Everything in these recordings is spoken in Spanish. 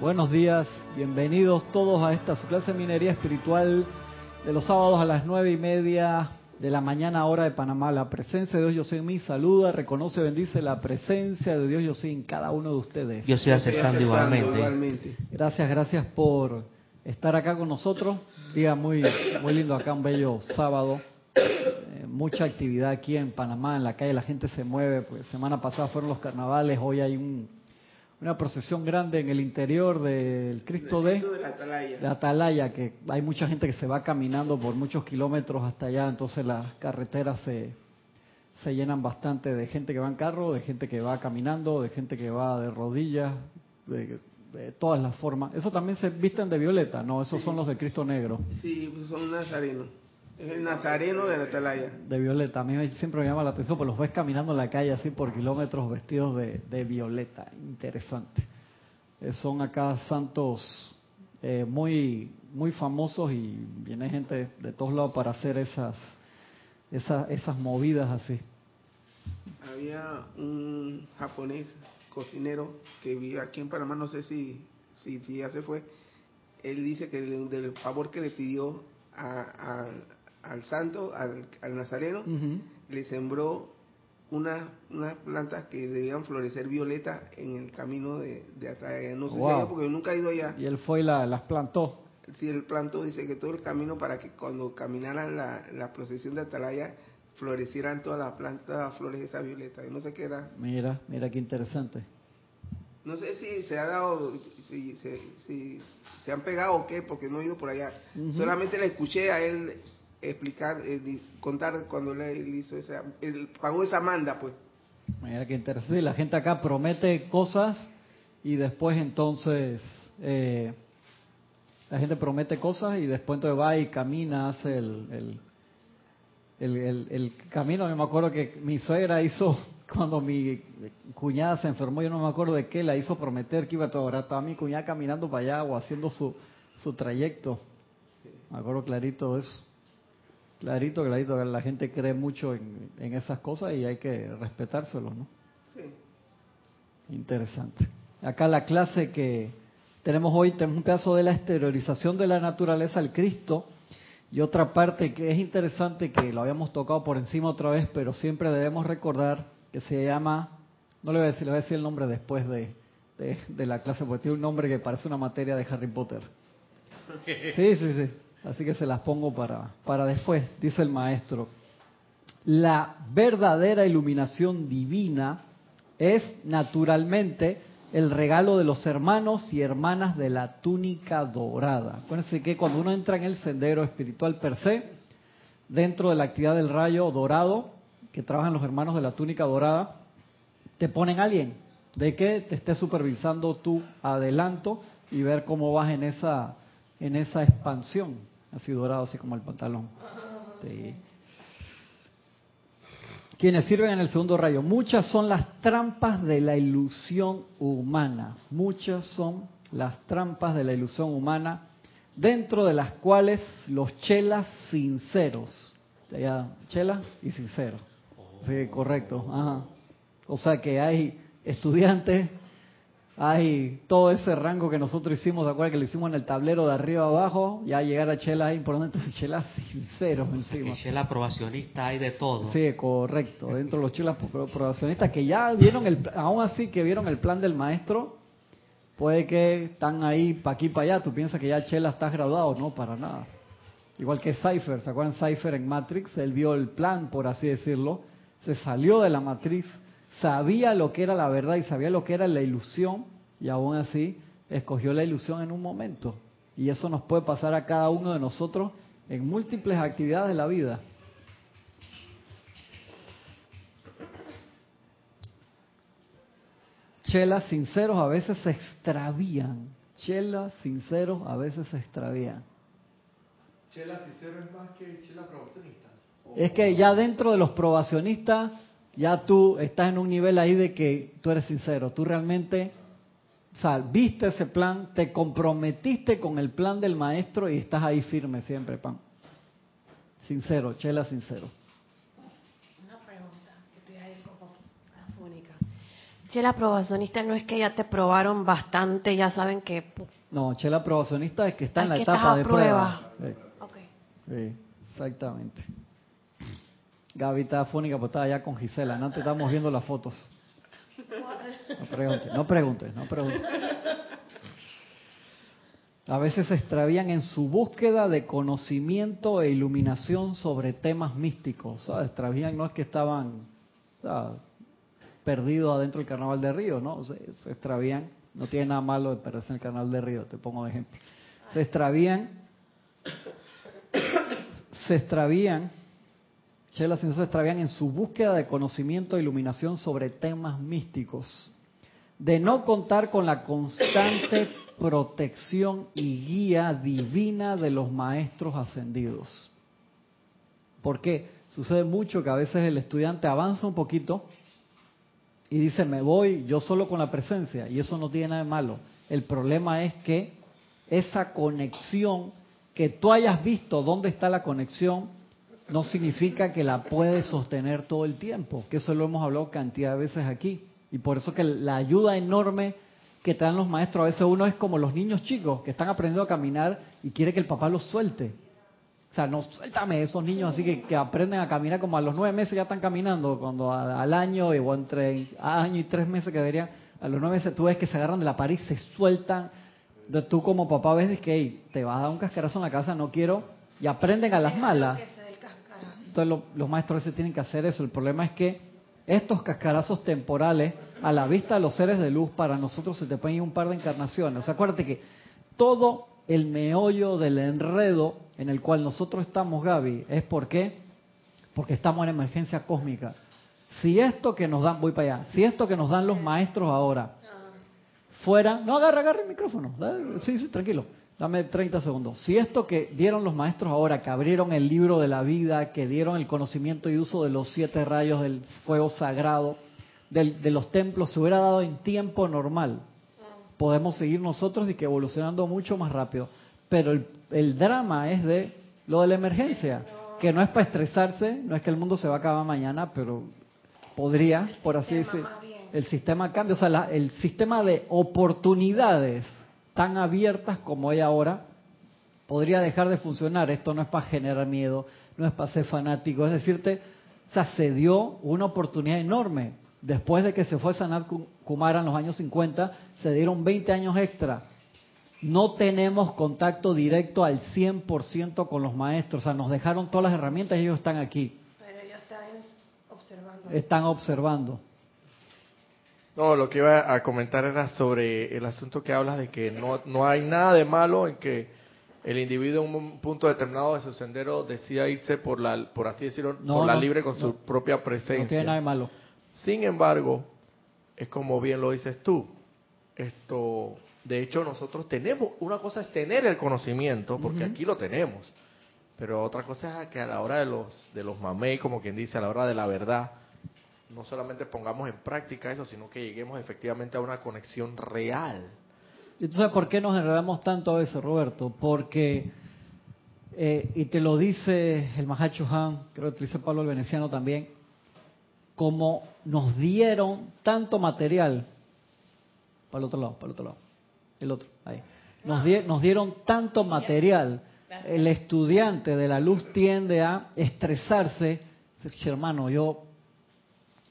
Buenos días, bienvenidos todos a esta su clase de minería espiritual de los sábados a las nueve y media de la mañana hora de Panamá. La presencia de Dios yo soy en mí, saluda, reconoce, bendice la presencia de Dios yo soy en cada uno de ustedes. Yo estoy aceptando, igualmente. Gracias, gracias por estar acá con nosotros. Día muy, muy lindo acá, un bello sábado. Eh, mucha actividad aquí en Panamá, en la calle la gente se mueve. Pues semana pasada fueron los carnavales, hoy hay un una procesión grande en el interior del Cristo de, de, Atalaya. que hay mucha gente que se va caminando por muchos kilómetros hasta allá, entonces las carreteras se, se llenan bastante de gente que va en carro, de gente que va caminando, de gente que va de rodillas, de, todas las formas. Eso también se visten de violeta, ¿no? Esos son los de Cristo Negro. Sí, son nazarenos. Es el nazareno de la atalaya. De violeta. A mí siempre me llama la atención, porque los ves caminando en la calle así por kilómetros vestidos de, de violeta. Interesante. Eh, son acá santos eh, muy muy famosos y viene gente de todos lados para hacer esas, esas, esas movidas así. Había un japonés cocinero que vive aquí en Panamá, no sé si, si, si ya se fue. Él dice que del favor que le pidió a, al santo, al, nazareno, le sembró unas unas plantas que debían florecer violeta en el camino de, de Atalaya. No sé si porque nunca he ido allá. Y él fue y la, las plantó. Sí, él plantó, dice que todo el camino para que cuando caminaran la, la procesión de Atalaya florecieran todas las plantas, flores de esa violeta. Yo no sé qué era. Mira, mira qué interesante. No sé si se ha dado, si, si, se han pegado o qué, porque no he ido por allá. Solamente le escuché a él explicar, eh, contar cuando él hizo esa, él pagó esa manda, pues. Mira qué interesante. La gente acá promete cosas y después entonces eh, la gente promete cosas y después entonces va y camina, hace el, el, el, el, camino. Yo me acuerdo que mi suegra hizo, cuando mi cuñada se enfermó, yo no me acuerdo de qué, la hizo prometer que iba a todo. Estaba mi cuñada caminando para allá o haciendo su, su trayecto. Me acuerdo clarito de eso. Clarito, clarito, la gente cree mucho en, esas cosas y hay que respetárselo, ¿no? Sí. Interesante. Acá la clase que tenemos hoy, tenemos un pedazo de la exteriorización de la naturaleza al Cristo y otra parte que es interesante que lo habíamos tocado por encima otra vez, pero siempre debemos recordar que se llama, no le voy a decir, le voy a decir el nombre después de, de, de la clase, porque tiene un nombre que parece una materia de Harry Potter. Sí, sí, sí. Así que se las pongo para, para después, dice el maestro. La verdadera iluminación divina es naturalmente el regalo de los hermanos y hermanas de la túnica dorada. Acuérdense que cuando uno entra en el sendero espiritual per se, dentro de la actividad del rayo dorado, que trabajan los hermanos de la túnica dorada, te ponen alguien de que te esté supervisando tu adelanto y ver cómo vas en esa, en esa expansión así dorado, así como el pantalón. Quienes sirven en el segundo rayo. Muchas son las trampas de la ilusión humana. Muchas son las trampas de la ilusión humana, dentro de las cuales los chelas sinceros. chela y sincero. Sí, correcto. O sea que hay estudiantes hay todo ese rango que nosotros hicimos, ¿de acuerdo? Que lo hicimos en el tablero de arriba abajo, ya llegar a Chela ahí, por donde Chela sincero encima. Chela aprobacionista hay de todo. Sí, correcto. Dentro de los chelas aprobacionistas que ya vieron el, aún así que vieron el plan del maestro, puede que están ahí para aquí para allá. Tú piensas que ya Chela está graduado, no, para nada. Igual que Cypher, ¿se acuerdan Cypher en Matrix? Él vio el plan, por así decirlo, se salió de la matriz sabía lo que era la verdad y sabía lo que era la ilusión y aún así escogió la ilusión en un momento. Y eso nos puede pasar a cada uno de nosotros en múltiples actividades de la vida. Chelas sinceros a veces se extravían. Chelas sinceros a veces se extravían. Chelas sinceros es más que chela probacionista. Es que ya dentro de los probacionistas ya tú estás en un nivel ahí de que tú eres sincero, tú realmente, o sea, viste ese plan, te comprometiste con el plan del maestro y estás ahí firme siempre, pan. Sincero, chela sincero. Una pregunta que estoy ahí como afónica. Chela probacionista no es que ya te probaron bastante, ya saben que... No, chela probacionista es que está en la etapa de prueba. Sí. exactamente. Gaby está fónica, pues estaba allá con Gisela. Antes estamos viendo las fotos. No pregunte, no pregunte, no pregunte. A veces se extravían en su búsqueda de conocimiento e iluminación sobre temas místicos. ¿sabes? Extravían no es que estaban perdidos adentro del carnaval de Río, ¿no? Se, extravían, no tiene nada malo de perderse en el carnaval de Río, te pongo de ejemplo. Se extravían, se extravían Chelas se extravían en su búsqueda de conocimiento e iluminación sobre temas místicos, de no contar con la constante protección y guía divina de los maestros ascendidos. Porque sucede mucho que a veces el estudiante avanza un poquito y dice, me voy yo solo con la presencia, y eso no tiene nada de malo. El problema es que esa conexión, que tú hayas visto dónde está la conexión, no significa que la puedes sostener todo el tiempo, que eso lo hemos hablado cantidad de veces aquí. Y por eso que la ayuda enorme que te dan los maestros, a veces uno es como los niños chicos que están aprendiendo a caminar y quiere que el papá los suelte. O sea, no suéltame esos niños así que, aprenden a caminar como a los nueve meses ya están caminando, cuando al año o entre año y tres meses que deberían, a los nueve meses tú ves que se agarran de la pared y se sueltan. De tú como papá ves que te vas a dar un cascarazo en la casa, no quiero, y aprenden a las malas los maestros se tienen que hacer eso. El problema es que estos cascarazos temporales, a la vista de los seres de luz, para nosotros se te pueden ir un par de encarnaciones. O sea, acuérdate que todo el meollo del enredo en el cual nosotros estamos, Gaby, es por qué? Porque estamos en emergencia cósmica. Si esto que nos dan, voy para allá, si esto que nos dan los maestros ahora fuera, no agarra, agarra el micrófono, sí, sí, tranquilo Dame 30 segundos. Si esto que dieron los maestros ahora, que abrieron el libro de la vida, que dieron el conocimiento y uso de los siete rayos del fuego sagrado, de los templos, se hubiera dado en tiempo normal, podemos seguir nosotros y que evolucionando mucho más rápido. Pero el, el drama es de lo de la emergencia, que no es para estresarse, no es que el mundo se va a acabar mañana, pero podría, por así decirlo, el sistema cambia, o sea, el sistema de oportunidades tan abiertas como hay ahora, podría dejar de funcionar. Esto no es para generar miedo, no es para ser fanático, es decirte, o sea, se dio una oportunidad enorme. Después de que se fue Sanat Kumara en los años 50, se dieron 20 años extra. No tenemos contacto directo al 100% con los maestros, o sea, nos dejaron todas las herramientas y ellos están aquí. Pero ellos están observando. Están observando. No, lo que iba a comentar era sobre el asunto que hablas de que no, no hay nada de malo en que el individuo en un punto determinado de su sendero decida irse por la, por así decirlo, por la libre con su propia presencia. No tiene nada de malo. Sin embargo, es como bien lo dices tú. Esto, de hecho, nosotros tenemos, una cosa es tener el conocimiento, porque aquí lo tenemos, pero otra cosa es que a la hora de los, de los mamey, como quien dice, a la hora de la verdad, no solamente pongamos en práctica eso, sino que lleguemos efectivamente a una conexión real. Entonces, ¿por qué nos enredamos tanto a eso, Roberto? Porque, eh, y te lo dice el Mahacho Han, creo que te dice Pablo el Veneciano también, como nos dieron tanto material, para el otro lado, para el otro lado, el otro, ahí, nos, nos dieron tanto material, el estudiante de la luz tiende a estresarse, hermano, yo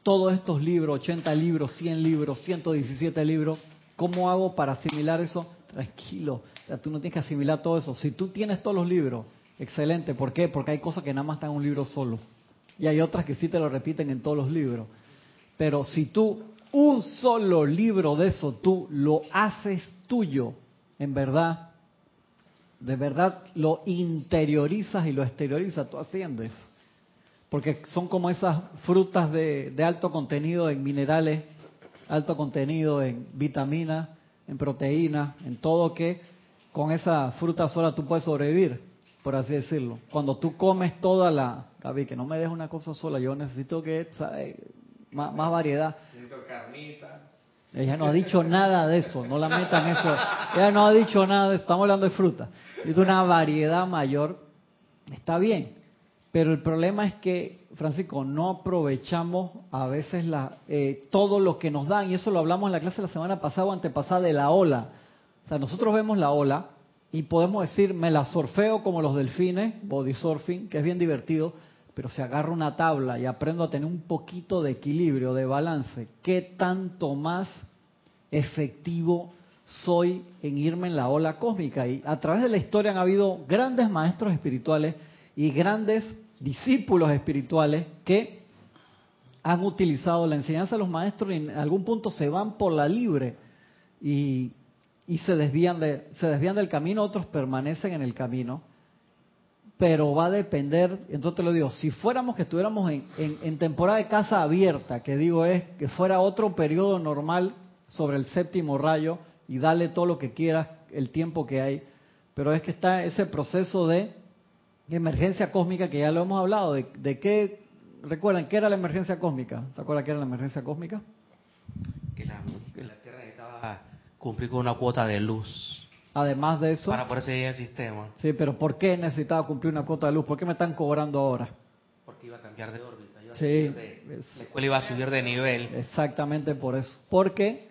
todos estos libros, 80 libros, 100 libros, 117 libros, ¿cómo hago para asimilar eso? Tranquilo, tú no tienes que asimilar todo eso. Si tú tienes todos los libros, excelente. ¿Por qué? Porque hay cosas que nada más están en un libro solo. Y hay otras que sí te lo repiten en todos los libros. Pero si tú un solo libro de eso, tú lo haces tuyo, en verdad, de verdad lo interiorizas y lo exteriorizas, tú asciendes porque son como esas frutas de, alto contenido en minerales, alto contenido en vitaminas, en proteínas, en todo que con esa fruta sola tú puedes sobrevivir, por así decirlo. Cuando tú comes toda la, Gaby, que no me dejes una cosa sola, yo necesito que Más, más variedad. Necesito carnita. Ella no ha dicho nada de eso, no la metan eso. Ella no ha dicho nada de eso, estamos hablando de fruta. Es una variedad mayor, está bien, Pero el problema es que, Francisco, no aprovechamos a veces la, eh, todo lo que nos dan, y eso lo hablamos en la clase la semana pasada o antepasada de la ola. O sea, nosotros vemos la ola y podemos decir, me la surfeo como los delfines, body surfing, que es bien divertido, pero si agarro una tabla y aprendo a tener un poquito de equilibrio, de balance, ¿qué tanto más efectivo soy en irme en la ola cósmica? Y a través de la historia han habido grandes maestros espirituales y grandes discípulos espirituales que han utilizado la enseñanza de los maestros y en algún punto se van por la libre y, y se desvían de, se desvían del camino, otros permanecen en el camino. Pero va a depender, entonces te lo digo, si fuéramos que estuviéramos en, en, temporada de casa abierta, que digo es que fuera otro periodo normal sobre el séptimo rayo y dale todo lo que quieras, el tiempo que hay, pero es que está ese proceso de emergencia cósmica que ya lo hemos hablado, de, de qué, recuerdan, ¿qué era la emergencia cósmica? ¿Te acuerdas qué era la emergencia cósmica? Que la, que la Tierra necesitaba cumplir con una cuota de luz Además de eso... Para poder seguir el sistema. Sí, pero ¿por qué necesitaba cumplir una cuota de luz? ¿Por qué me están cobrando ahora? Porque iba a cambiar de órbita. Iba a sí, de, la escuela iba a subir de nivel. Exactamente por eso. Porque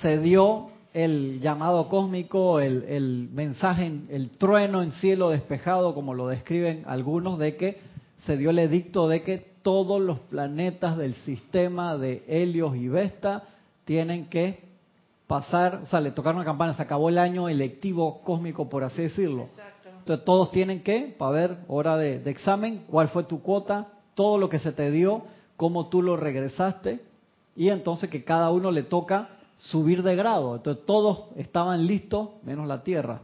se dio el llamado cósmico, el, el mensaje, el trueno en cielo despejado, como lo describen algunos, de que se dio el edicto de que todos los planetas del sistema de Helios y Vesta tienen que pasar, o sea, le tocaron una campana, se acabó el año electivo cósmico, por así decirlo. Entonces todos tienen que, para ver, hora de, de, examen, cuál fue tu cuota, todo lo que se te dio, cómo tú lo regresaste, y entonces que cada uno le toca subir de grado. Entonces todos estaban listos, menos la Tierra.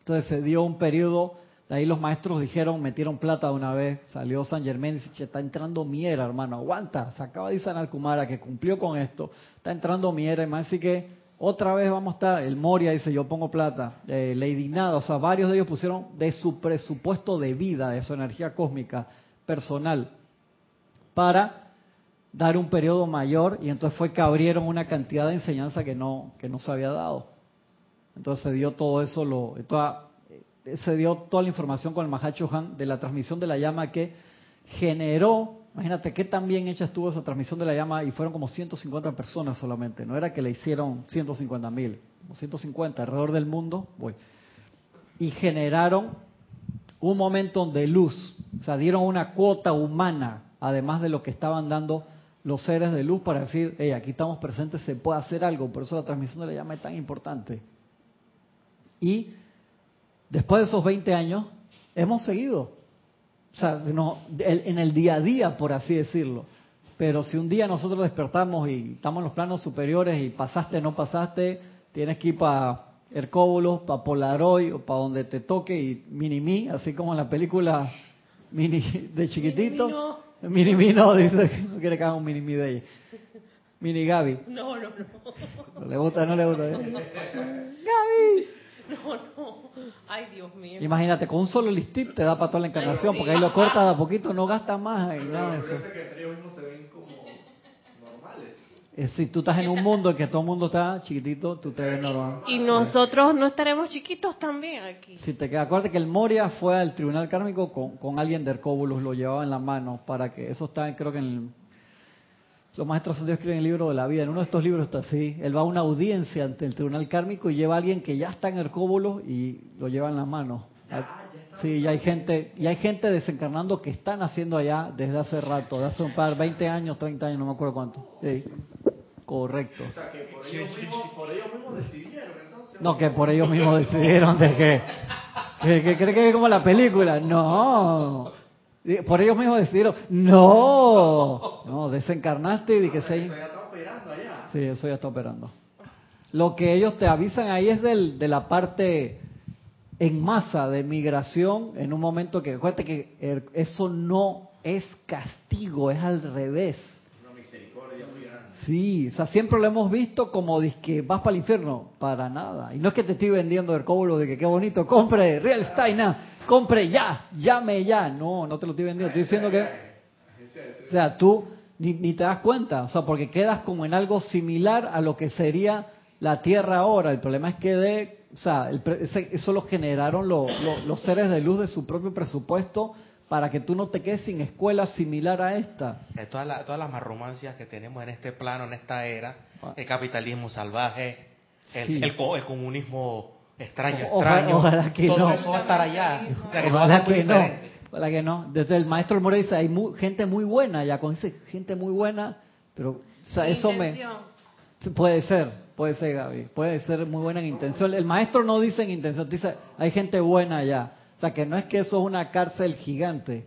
Entonces se dio un periodo de ahí los maestros dijeron, metieron plata de una vez, salió San Germán y dice, está entrando Miera, hermano, aguanta, se acaba de San Kumara que cumplió con esto, está entrando Miera, y así que otra vez vamos a estar, el Moria dice, yo pongo plata, eh, Lady o sea, varios de ellos pusieron de su presupuesto de vida, de su energía cósmica personal, para dar un periodo mayor, y entonces fue que abrieron una cantidad de enseñanza que no, que no se había dado. Entonces se dio todo eso, lo, toda, se dio toda la información con el Mahacho Han de la transmisión de la llama que generó, imagínate qué tan bien hecha estuvo esa transmisión de la llama y fueron como 150 personas solamente, no era que le hicieron 150 mil, como 150 alrededor del mundo, y generaron un momento de luz, o sea, dieron una cuota humana, además de lo que estaban dando los seres de luz para decir, hey, aquí estamos presentes, se puede hacer algo, por eso la transmisión de la llama es tan importante. Y después de esos 20 años, hemos seguido. O sea, en el día a día, por así decirlo. Pero si un día nosotros despertamos y estamos en los planos superiores y pasaste, no pasaste, tienes que ir para Hercóbulos, para Polaroid o para donde te toque y Minimi, así como en la película mini de chiquitito. Minimi no, dice no quiere que haga un Minimi de ella. Mini Gaby. No, no, no. ¿Le gusta no le gusta? Gaby. No, no. Ay, Dios mío. Imagínate, con un solo listip te da para toda la encarnación, porque ahí lo cortas de a poquito, no gastas más en nada de eso. Eh, si tú estás en un mundo en que todo el mundo está chiquitito, tú te ves normal. Y nosotros no estaremos chiquitos también aquí. Si te queda, acuérdate que el Moria fue al tribunal kármico con, con alguien de Hercóbulos, lo llevaba en la mano para que eso está, creo que en el los maestros Dios escriben el libro de la vida. En uno de estos libros está así. Él va a una audiencia ante el tribunal kármico y lleva a alguien que ya está en Hercóbulo y lo lleva en la mano. Sí, y hay gente, y hay gente desencarnando que están haciendo allá desde hace rato, de hace un par, 20 años, 30 años, no me acuerdo cuánto. Sí. Correcto. O sea, que por ellos, mismos, por ellos mismos decidieron entonces. No, que por ellos mismos decidieron de que, que, que cree que es como la película. No. Por ellos mismos decidieron, no, no, desencarnaste y que se... Eso ya está operando allá. Sí, eso ya está operando. Lo que ellos te avisan ahí es del, de la parte en masa de migración en un momento que, acuérdate que eso no es castigo, es al revés. Una misericordia muy grande. Sí, o sea, siempre lo hemos visto como que vas para el infierno, para nada. Y no es que te estoy vendiendo el cobro de que qué bonito, compre Real Stein, compre ya, llame ya. No, no te lo estoy vendiendo. Estoy diciendo que, o sea, tú ni, ni, te das cuenta, o sea, porque quedas como en algo similar a lo que sería la Tierra ahora. El problema es que de, o sea, el, eso lo generaron los seres de luz de su propio presupuesto para que tú no te quedes sin escuela similar a esta. Eh, todas, las, todas las marromancias que tenemos en este plano, en esta era, Ah. el capitalismo salvaje, el, Sí. el, el comunismo extraño, O- ojalá- extraño, ojalá que todo no. eso va a estar allá. Ojalá muy que no. Ojalá que no. Desde el maestro More dice, hay mu- gente muy buena, ya dice gente muy buena, pero o sea, eso me... Puede ser, puede ser, Gaby. Puede ser muy buena en intención. El maestro no dice en intención, dice, hay gente buena allá. O sea, que no es que eso es una cárcel gigante.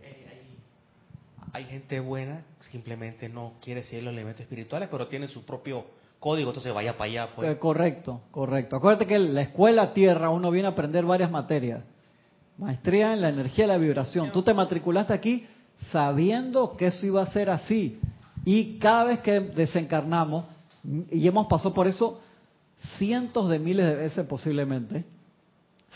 Hay gente buena, simplemente no quiere seguir los elementos espirituales, pero tiene su propio código, entonces vaya para allá. Pues. Eh, correcto, correcto. Acuérdate que en la escuela tierra uno viene a aprender varias materias. Maestría en la energía y la vibración. Tú te matriculaste aquí sabiendo que eso iba a ser así. Y cada vez que desencarnamos, y hemos pasado por eso cientos de miles de veces posiblemente,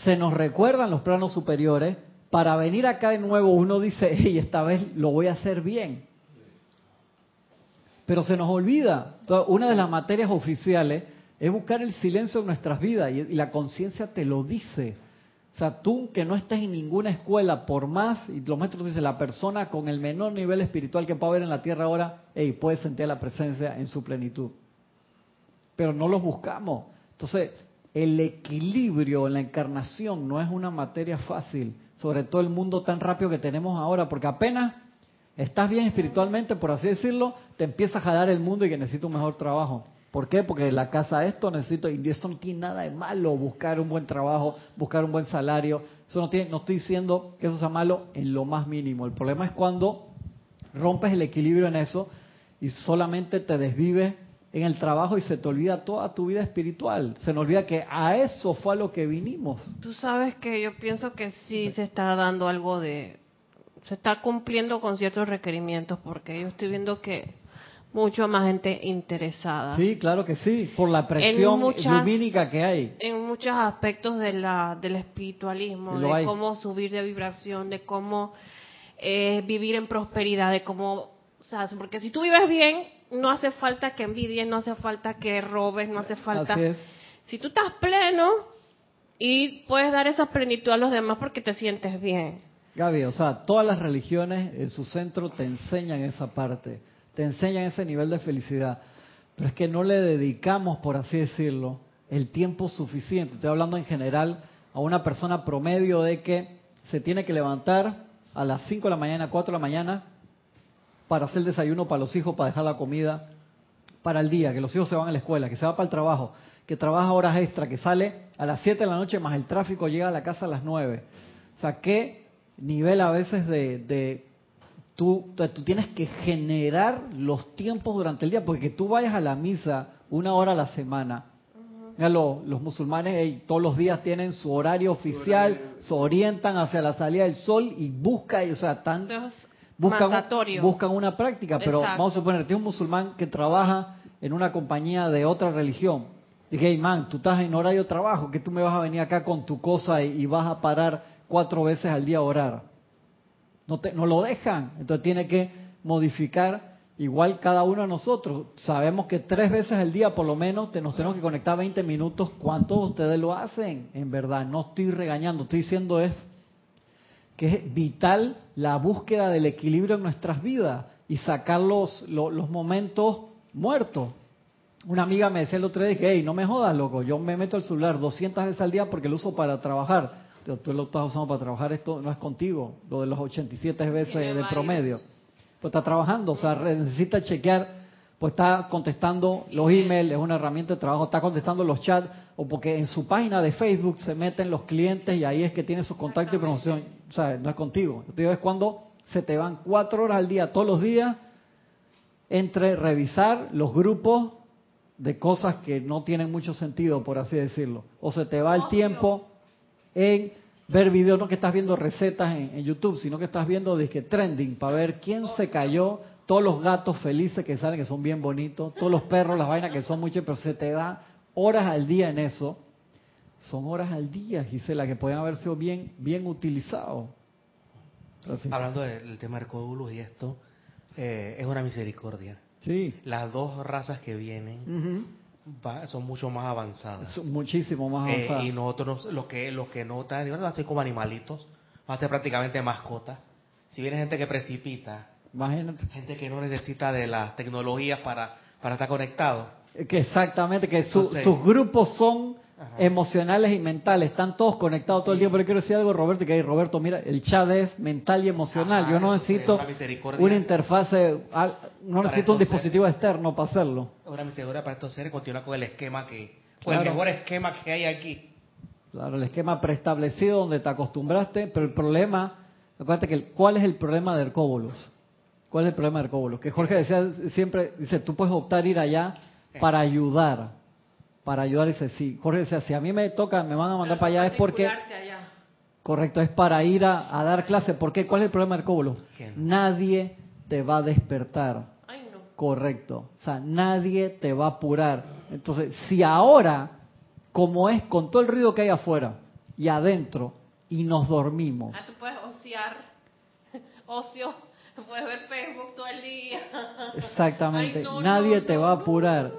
se nos recuerdan los planos superiores, para venir acá de nuevo uno dice, hey, esta vez lo voy a hacer bien. Pero se nos olvida. Una de las materias oficiales es buscar el silencio en nuestras vidas y, y la conciencia te lo dice. O sea, tú que no estés en ninguna escuela, por más, y los maestros dicen, la persona con el menor nivel espiritual que pueda haber en la tierra ahora, hey, puede sentir la presencia en su plenitud. Pero no los buscamos. Entonces, el equilibrio en la encarnación no es una materia fácil, sobre todo el mundo tan rápido que tenemos ahora, porque apenas estás bien espiritualmente, por así decirlo, te empieza a jalar el mundo y que necesito un mejor trabajo. ¿Por qué? Porque la casa esto necesito, y eso no tiene nada de malo, buscar un buen trabajo, buscar un buen salario. Eso no tiene, no estoy diciendo que eso sea malo en lo más mínimo. El problema es cuando rompes el equilibrio en eso y solamente te desvives en el trabajo y se te olvida toda tu vida espiritual. Se nos olvida que a eso fue a lo que vinimos. Tú sabes que yo pienso que sí se está dando algo de... Se está cumpliendo con ciertos requerimientos porque yo estoy viendo que mucho más gente interesada. Sí, claro que sí, por la presión muchas- lumínica que hay. En muchos aspectos de la, del espiritualismo, Sí, de hay. cómo subir de vibración, de cómo eh, vivir en prosperidad, de cómo... O sea, porque si tú vives bien, no hace falta que envidies, no hace falta que robes, no hace falta... Así es. Si tú estás pleno y puedes dar esa plenitud a los demás porque te sientes bien. Gaby, o sea, todas las religiones en su centro te enseñan esa parte, te enseñan ese nivel de felicidad, pero es que no le dedicamos, por así decirlo, el tiempo suficiente. Estoy hablando en general a una persona promedio de que se tiene que levantar a las 5 de la mañana, 4 de la mañana, para hacer desayuno para los hijos, para dejar la comida, para el día, que los hijos se van a la escuela, que se va para el trabajo, que trabaja horas extra, que sale a las 7 de la noche más el tráfico llega a la casa a las 9. O sea, qué nivel a veces de... de tú, tú tienes que generar los tiempos durante el día, porque que tú vayas a la misa una hora a la semana. Mira, lo- los musulmanes todos los días tienen su horario oficial, se orientan hacia la salida del sol y buscan, o sea, están buscan, mandatorio. buscan una práctica, pero Exacto. vamos a suponer, tienes un musulmán que trabaja en una compañía de otra religión. Dije, hey man, tú estás en horario de trabajo, que tú me vas a venir acá con tu cosa y, y vas a parar cuatro veces al día a orar. No, te, no lo dejan, entonces tiene que modificar igual cada uno de nosotros. Sabemos que tres veces al día por lo menos te, nos tenemos que conectar 20 minutos. ¿Cuántos de ustedes lo hacen? En verdad, no estoy regañando, estoy diciendo es que es vital la búsqueda del equilibrio en nuestras vidas y sacar los, lo- los, momentos muertos. Una amiga me decía el otro día, que, hey, no me jodas, loco, yo me meto el celular 200 veces al día porque lo uso para trabajar. Tú, lo estás usando para trabajar, esto no es contigo, lo de los 87 veces de promedio. Pues está trabajando, o sea, necesita chequear, pues está contestando los emails, es una herramienta de trabajo, está contestando los chats, o porque en su página de Facebook se meten los clientes y ahí es que tiene sus contactos y promoción. O sea, no es contigo. Yo te digo, es cuando se te van cuatro horas al día, todos los días, entre revisar los grupos de cosas que no tienen mucho sentido, por así decirlo. O se te va el tiempo en ver videos, no que estás viendo recetas en, en YouTube, sino que estás viendo disque trending para ver quién se cayó, todos los gatos felices que salen, que son bien bonitos, todos los perros, las vainas que son muchas, pero se te da horas al día en eso. Son horas al día, Gisela, que pueden haber sido bien, bien utilizados. Hablando del, tema Hercóbulos y esto, eh, es una misericordia. Sí. Las dos razas que vienen va- son mucho más avanzadas. Es muchísimo más Eh, avanzado. y nosotros, los que, los que no están, van a ser como animalitos, van a ser prácticamente mascotas. Si viene gente que precipita, Imagínate. gente que no necesita de las tecnologías para, para estar conectado. Que exactamente, que su- Entonces- sus grupos son Ajá. emocionales y mentales, están todos conectados todo el tiempo. Pero quiero decir algo, Roberto, que ahí, Roberto, mira, el chat es mental y emocional. Ajá, Yo no necesito una misericordia. una interfase, al- no necesito un dispositivo externo para hacerlo. Ahora mi segura para estos seres continúa con el esquema que, con el mejor esquema que hay aquí. Claro, el esquema preestablecido donde te acostumbraste, pero el problema, acuérdate que ¿cuál es el problema de Hercóbolos? ¿Cuál es el problema de Hercóbolos? Que Jorge decía siempre, dice, tú puedes optar ir allá para ayudar, para ayudar, dice, sí, Jorge decía, si a mí me toca, me van a mandar para allá es porque, allá. correcto, es para ir a, a dar clase, ¿por qué? ¿Cuál es el problema de? ¿Quién? Nadie te va a despertar. Ay, no. Correcto. O sea, nadie te va a apurar. Entonces, si ahora, como es con todo el ruido que hay afuera y adentro, y nos dormimos, Ah, tú puedes ociar. Ocio. Puedes ver Facebook todo el día. exactamente, Ay, no, nadie no, te no, va a apurar.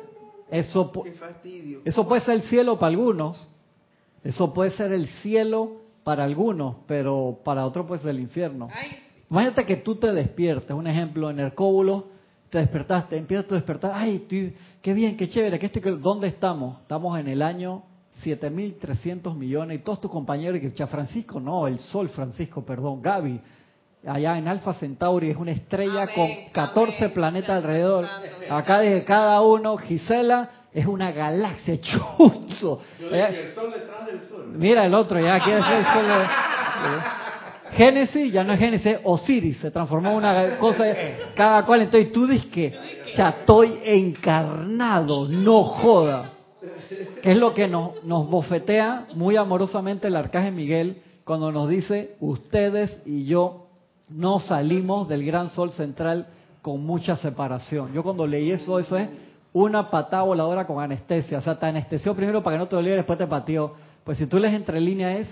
Eso, pu- Qué fastidio. eso puede ser el cielo para algunos, eso puede ser el cielo para algunos, pero para otros puede ser el infierno. Ay, Imagínate que tú te despiertes, un ejemplo, en el cóbulo, te despertaste, empiezas tu despertar, ay, estoy- qué bien, qué chévere, que estoy, ¿dónde estamos? Estamos en el año 7.300 millones y todos tus compañeros, y que ya Francisco, no, el Sol Francisco, perdón, Gaby, allá en Alfa Centauri es una estrella Amén, con 14 amén. planetas alrededor. Acá de cada uno, Gisela es una galaxia, chuzo. Eh, sol detrás del sol. Mira el otro, ya quiere ser solo- Génesis, ya no es Génesis, es Osiris, se transformó en una cosa, cada cual. Entonces tú dices que ya estoy encarnado, no joda. Que es lo que nos, nos bofetea muy amorosamente el arcángel Miguel cuando nos dice, ustedes y yo no salimos del gran sol central con mucha separación. Yo cuando leí eso, eso es una patada voladora con anestesia. O sea, te anestesió primero para que no te doliera, después te pateó. Pues si tú lees entre líneas es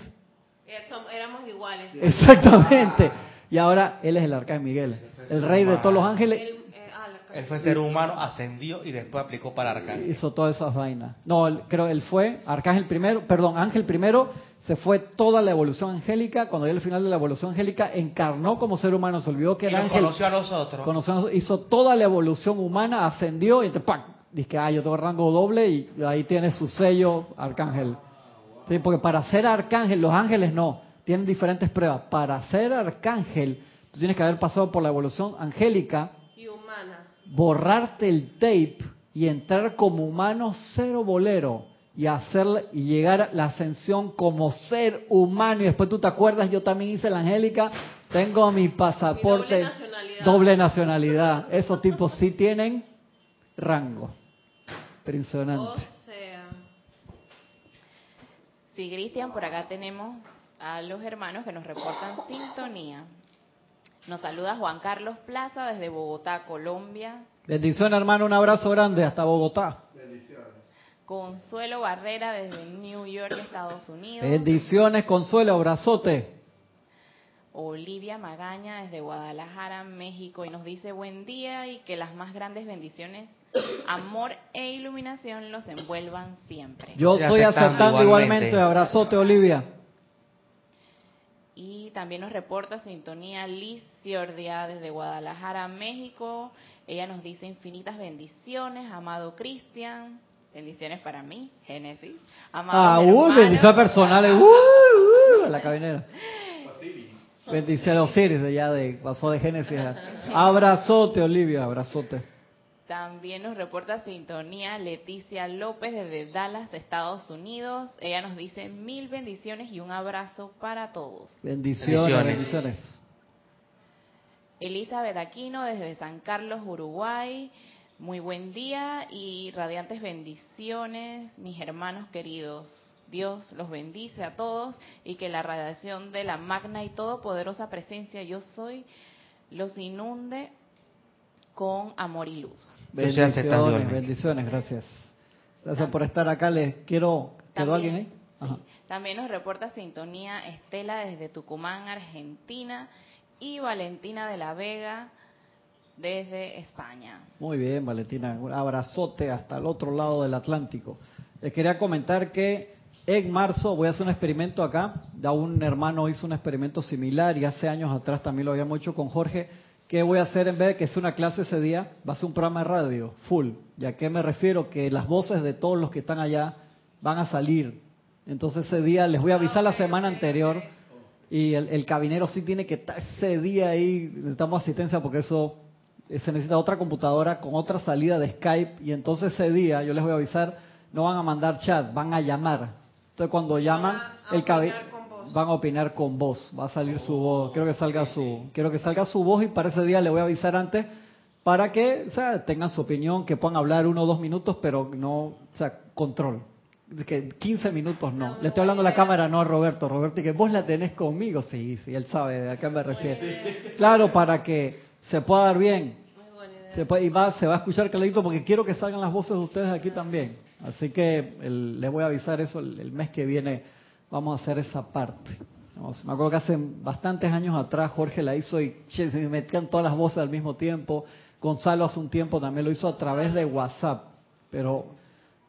eh, éramos iguales. exactamente. Y ahora él es el arcángel Miguel, el rey de todos los ángeles. Él, eh, ah, Él fue ser humano, ascendió y después aplicó para arcángel. hizo todas esas vainas. No, él- creo él fue Arcángel primero, perdón, Ángel primero, se fue toda la evolución angélica, cuando llegó al final de la evolución angélica, encarnó como ser humano, se olvidó que Y era ángel, conoció a nosotros. conoció- hizo toda la evolución humana, ascendió y te ¡pac! dice que ah, yo tengo rango doble y ahí tiene su sello Arcángel. Sí, porque para ser Arcángel, los ángeles no, tienen diferentes pruebas. Para ser Arcángel, tú tienes que haber pasado por la evolución angélica, y humana. borrarte el tape y entrar como humano cero bolero y hacer y llegar a la ascensión como ser humano y después tú te acuerdas yo también hice la angélica tengo mi pasaporte Mi doble nacionalidad. doble nacionalidad esos tipos sí tienen rango impresionante O sea, Sí, Cristian, por acá tenemos a los hermanos que nos reportan sintonía. Nos saluda Juan Carlos Plaza desde Bogotá, Colombia. bendición hermano un abrazo grande hasta Bogotá Consuelo Barrera desde New York, Estados Unidos. bendiciones consuelo abrazote Olivia Magaña desde Guadalajara, México. Y nos dice buen día y que las más grandes bendiciones, amor e iluminación los envuelvan siempre. yo Estoy aceptando aceptando igualmente. igualmente. abrazote Olivia Y también nos reporta sintonía Liz Ciordia desde Guadalajara, México. Ella nos dice infinitas bendiciones, amado Cristian. Bendiciones para mí, Génesis. Ah, bendiciones personales. Uh, uh, a la cabinera. Bendiciones Osiris, de ya de, pasó de Génesis. a- Abrazote, Olivia, abrazote. También nos reporta sintonía Leticia López desde Dallas, Estados Unidos. Ella nos dice mil bendiciones y un abrazo para todos. Bendiciones, Bendiciones. bendiciones. Elizabeth Aquino desde San Carlos, Uruguay. Muy buen día y radiantes bendiciones, mis hermanos queridos. Dios los bendice a todos y que la radiación de la magna y todopoderosa presencia yo soy los inunde con amor y luz. Bendiciones, bendiciones, gracias. Gracias por estar acá. Les quiero. ¿Quedó alguien ahí? sí. Ajá. También nos reporta sintonía Estela desde Tucumán, Argentina y Valentina de la Vega desde España. Muy bien, Valentina. Un abrazote hasta el otro lado del Atlántico. Les quería comentar que en marzo voy a hacer un experimento acá. Ya un hermano hizo un experimento similar y hace años atrás también lo habíamos hecho con Jorge. ¿Qué voy a hacer en vez de que sea una clase ese día? Va a ser un programa de radio, full. ¿Y a qué me refiero? Que las voces de todos los que están allá van a salir. Entonces ese día les voy a avisar la semana anterior y el, el cabinero sí tiene que estar ese día ahí, necesitamos asistencia porque eso se necesita otra computadora con otra salida de Skype y entonces ese día yo les voy a avisar, no van a mandar chat, van a llamar. Entonces cuando llaman, el van a opinar con voz, va a salir su voz, quiero que salga su, quiero que salga su voz y para ese día le voy a avisar antes para que, o sea, tengan su opinión, que puedan hablar uno o dos minutos, pero no, o sea, control. Que 15 minutos no. Le estoy hablando a la cámara, no a Roberto. Roberto, y que vos la tenés conmigo. Sí, sí, él sabe de a qué me refiero. Claro, para que se pueda dar bien. Se puede, y va, se va a escuchar clarito porque quiero que salgan las voces de ustedes aquí también. Así que el- les voy a avisar eso el, el mes que viene. Vamos a hacer esa parte. Vamos, me acuerdo que hace bastantes años atrás Jorge la hizo y che, se metían todas las voces al mismo tiempo. Gonzalo hace un tiempo también lo hizo a través de WhatsApp, pero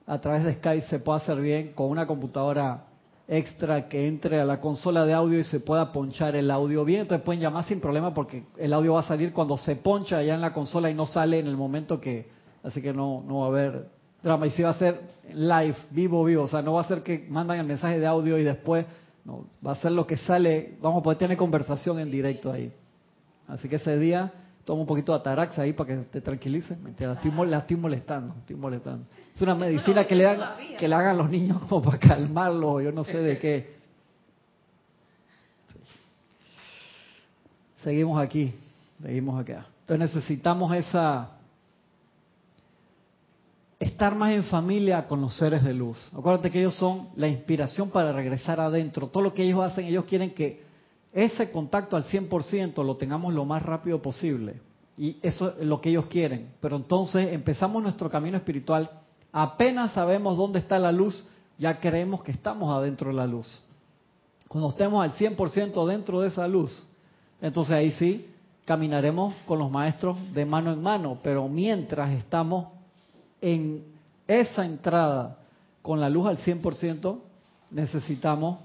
a través de Skype se puede hacer bien con una computadora extra que entre a la consola de audio y se pueda ponchar el audio bien. Entonces pueden llamar sin problema porque el audio va a salir cuando se poncha allá en la consola y no sale en el momento que... Así que no, no va a haber drama. Y si va a ser live, vivo, vivo. O sea, no va a ser que mandan el mensaje de audio y después... No, va a ser lo que sale. Vamos a poder tener conversación en directo ahí. Así que ese día toma un poquito de atarax ahí para que te tranquilices. Mentira, la estoy, mol- la estoy molestando, estoy molestando. Es una medicina que le, hagan, que le hagan los niños como para calmarlo, yo no sé de qué. Seguimos aquí, seguimos acá. Entonces necesitamos esa estar más en familia con los seres de luz. Acuérdate que ellos son la inspiración para regresar adentro. Todo lo que ellos hacen, ellos quieren que ese contacto al 100% lo tengamos lo más rápido posible. Y eso es lo que ellos quieren. Pero entonces empezamos nuestro camino espiritual, apenas sabemos dónde está la luz, ya creemos que estamos adentro de la luz. Cuando estemos al 100% dentro de esa luz, entonces ahí sí caminaremos con los maestros de mano en mano. Pero mientras estamos en esa entrada con la luz al 100%, necesitamos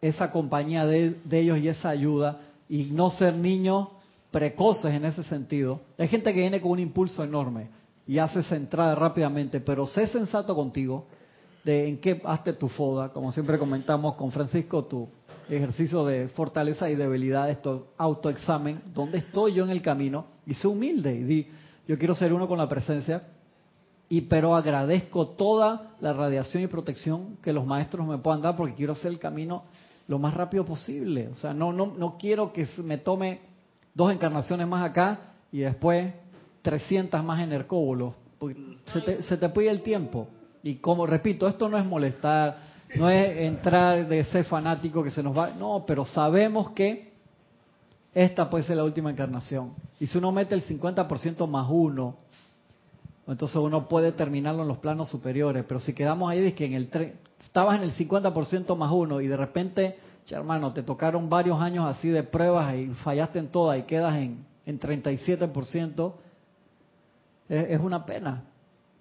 esa compañía de, ellos y esa ayuda y no ser niños precoces en ese sentido. Hay gente que viene con un impulso enorme y hace esa entrada rápidamente, pero sé sensato contigo de en qué hazte tu foda, como siempre comentamos con Francisco, tu ejercicio de fortaleza y debilidad, esto autoexamen, ¿dónde estoy yo en el camino? Y sé humilde y di, yo quiero ser uno con la presencia, y pero agradezco toda la radiación y protección que los maestros me puedan dar porque quiero hacer el camino lo más rápido posible. O sea, no, no, no quiero que me tome dos encarnaciones más acá y después 300 más en Hercóbulo. Se te, se te pide el tiempo. Y como repito, esto no es molestar, no es entrar de ser fanático que se nos va. No, pero sabemos que esta puede ser la última encarnación. Y si uno mete el 50% más uno, entonces uno puede terminarlo en los planos superiores. Pero si quedamos ahí, es que en el estabas en el 50% más uno y de repente, che, hermano, te tocaron varios años así de pruebas y fallaste en todas y quedas en, en 37%, es, es una pena.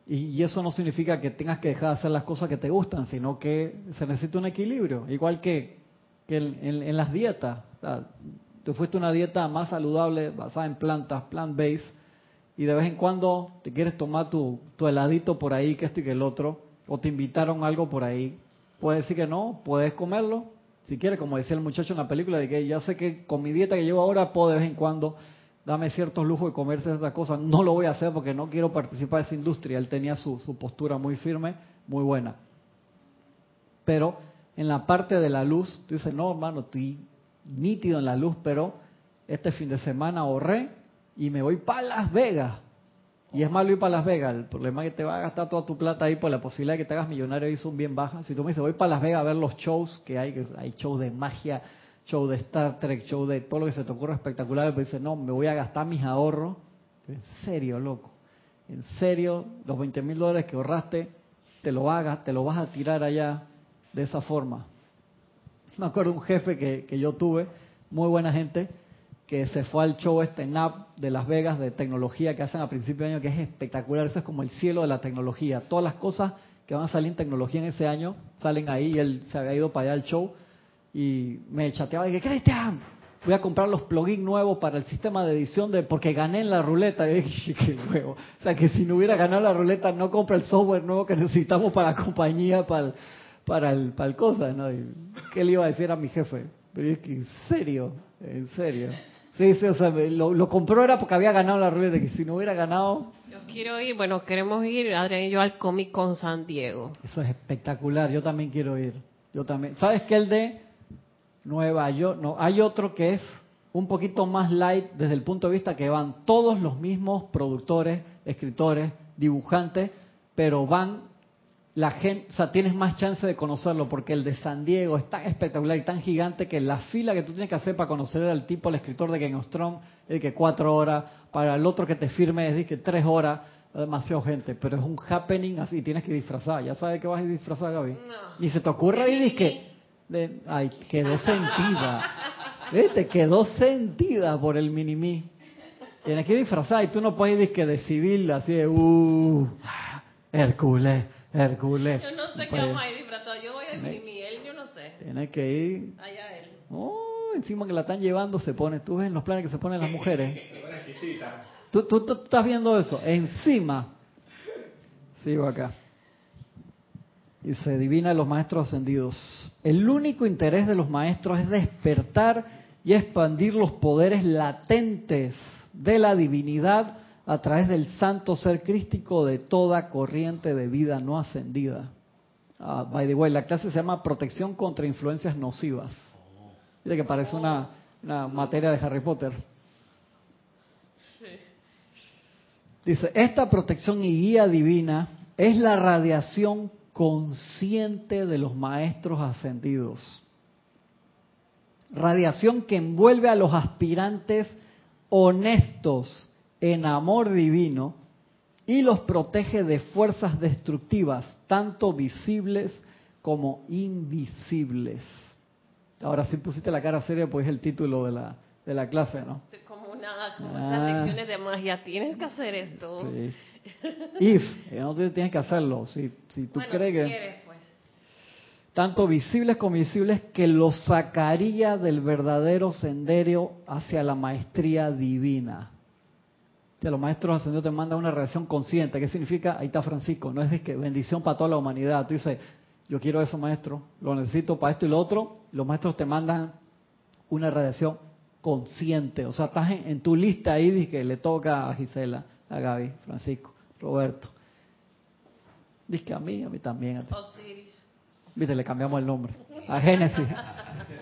Y, eso no significa que tengas que dejar de hacer las cosas que te gustan, sino que se necesita un equilibrio. Igual que, que en, las dietas. O tú fuiste una dieta más saludable, basada en plantas, plant-based, y de vez en cuando te quieres tomar tu, tu heladito por ahí, que esto y que el otro, o te invitaron algo por ahí, puedes decir que no, puedes comerlo, si quieres, como decía el muchacho en la película, de que ya sé que con mi dieta que llevo ahora puedo de vez en cuando darme ciertos lujos de comerse esas cosas, no lo voy a hacer porque no quiero participar de esa industria, él tenía su, su postura muy firme, muy buena. Pero en la parte de la luz, tú dices, no hermano, estoy nítido en la luz, pero este fin de semana ahorré y me voy para Las Vegas. Y es malo ir para Las Vegas. El problema es que te va a gastar toda tu plata ahí por la posibilidad de que te hagas millonario y son bien bajas. Si tú me dices, voy para Las Vegas a ver los shows que hay, que hay shows de magia, show de Star Trek, show de todo lo que se te ocurra espectacular, pues dices, no, me voy a gastar mis ahorros. En serio, loco. En serio, los 20 mil dólares que ahorraste, te lo hagas, te lo vas a tirar allá de esa forma. Me acuerdo un jefe que, que yo tuve, muy buena gente, que se fue al show este NAP de Las Vegas de tecnología que hacen a principio de año, que es espectacular. Eso es como el cielo de la tecnología. Todas las cosas que van a salir en tecnología en ese año, salen ahí y él se había ido para allá al show y me chateaba y dije, Cristian, voy a comprar los plugins nuevos para el sistema de edición de porque gané en la ruleta. Y dije, qué huevo. O sea, que si no hubiera ganado la ruleta, no compra el software nuevo que necesitamos para la compañía, para el, para el, para cosa, ¿no? Y, ¿Qué le iba a decir a mi jefe? Pero es que, en serio, en serio. Sí, sí, o sea, lo, lo compró era porque había ganado la ruleta, que si no hubiera ganado... Yo quiero ir, bueno, queremos ir, Adrián y yo, al Comic Con San Diego. Eso es espectacular, yo también quiero ir. Yo también. ¿Sabes qué? El de Nueva York, no, hay otro que es un poquito más light desde el punto de vista que van todos los mismos productores, escritores, dibujantes, pero van la gente, o sea, tienes más chance de conocerlo porque el de San Diego es tan espectacular y tan gigante que la fila que tú tienes que hacer para conocer al tipo, al escritor de Game of Thrones, es de que cuatro horas, para el otro que te firme es de que tres horas, demasiado gente, pero es un happening así, tienes que disfrazar, ya sabes que vas a disfrazar, Gaby. Y se te ocurre ahí, dices que, de, ay, quedó sentida, ¿viste? Quedó sentida por el mini Tienes que disfrazar y tú no puedes ir que de civil, así de, uh, Hércules. Hércules. Yo no sé qué vamos a ir disfrazados. Yo voy a mini él yo no sé. Tienes que ir. Allá él. Oh, encima que la están llevando se pone. Tú ves en los planes que se ponen las mujeres. ¿Tú, tú, tú estás viendo eso. Encima. Sigo acá. Y se divina los maestros ascendidos. El único interés de los maestros es despertar y expandir los poderes latentes de la divinidad a través del santo ser crístico de toda corriente de vida no ascendida. Ah, by the way, la clase se llama Protección contra influencias nocivas. Dice que parece una, una materia de Harry Potter. Dice, esta protección y guía divina es la radiación consciente de los maestros ascendidos. Radiación que envuelve a los aspirantes honestos en amor divino y los protege de fuerzas destructivas, tanto visibles como invisibles. Ahora sí pusiste la cara seria, pues es el título de la, de la clase, ¿no? Como nada, como esas Ah. lecciones de magia. Tienes que hacer esto. Sí. If, eh, no tienes que hacerlo. Si, si tú bueno, crees que... quieres, pues. tanto visibles como invisibles, que lo sacaría del verdadero sendero hacia la maestría divina. Que los maestros ascendidos te mandan una reacción consciente. ¿Qué significa? Ahí está Francisco. No es de que bendición para toda la humanidad. Tú dices, yo quiero eso, maestro. Lo necesito para esto y lo otro. Los maestros te mandan una radiación consciente. O sea, estás en, en tu lista ahí que le toca a Gisela, a Gaby, Francisco, Roberto. Dice que a mí, a mí también. A ti. Osiris. Viste, le cambiamos el nombre. A Génesis.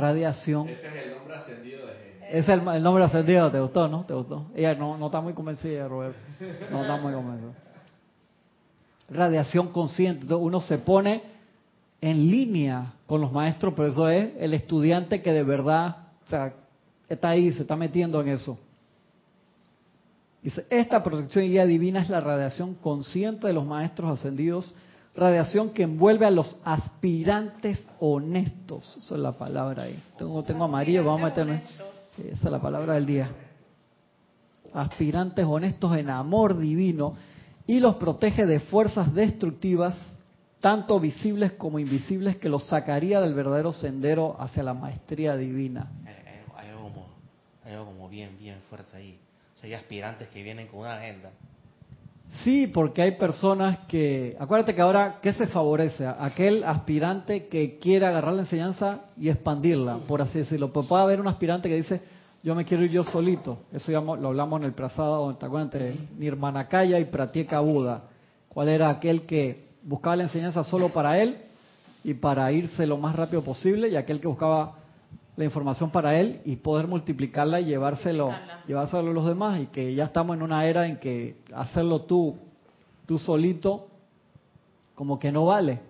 Radiación. Ese es el nombre ascendido de. Ese es el, el nombre ascendido. ¿Te gustó, no? ¿Te gustó? Ella no, no está muy convencida, Roberto. No está muy convencida. Radiación consciente. Entonces uno se pone en línea con los maestros, pero eso es el estudiante que de verdad, o sea, está ahí, se está metiendo en eso. Dice, esta protección y guía divina es la radiación consciente de los maestros ascendidos, radiación que envuelve a los aspirantes honestos. Esa es la palabra ahí. Tengo, tengo amarillo, vamos a meterme. Esa es la palabra del día. Aspirantes honestos en amor divino y los protege de fuerzas destructivas, tanto visibles como invisibles, que los sacaría del verdadero sendero hacia la maestría divina. Hay, hay- hay algo como, hay algo como bien, bien fuerte ahí. O sea, hay aspirantes que vienen con una agenda. Sí, porque hay personas que, acuérdate que ahora, ¿qué se favorece? Aquel aspirante que quiere agarrar la enseñanza y expandirla, por así decirlo. Pues puede haber un aspirante que dice, yo me quiero ir yo solito. Eso ya lo hablamos en el pasado, ¿te acuerdas? Entre Nirmanakaya y Pratyeka Buda. ¿Cuál era aquel que buscaba la enseñanza solo para él y para irse lo más rápido posible? Y aquel que buscaba la información para él y poder multiplicarla y llevárselo, Multiplicarla. llevárselo a los demás y que ya estamos en una era en que hacerlo tú, tú solito, como que no vale.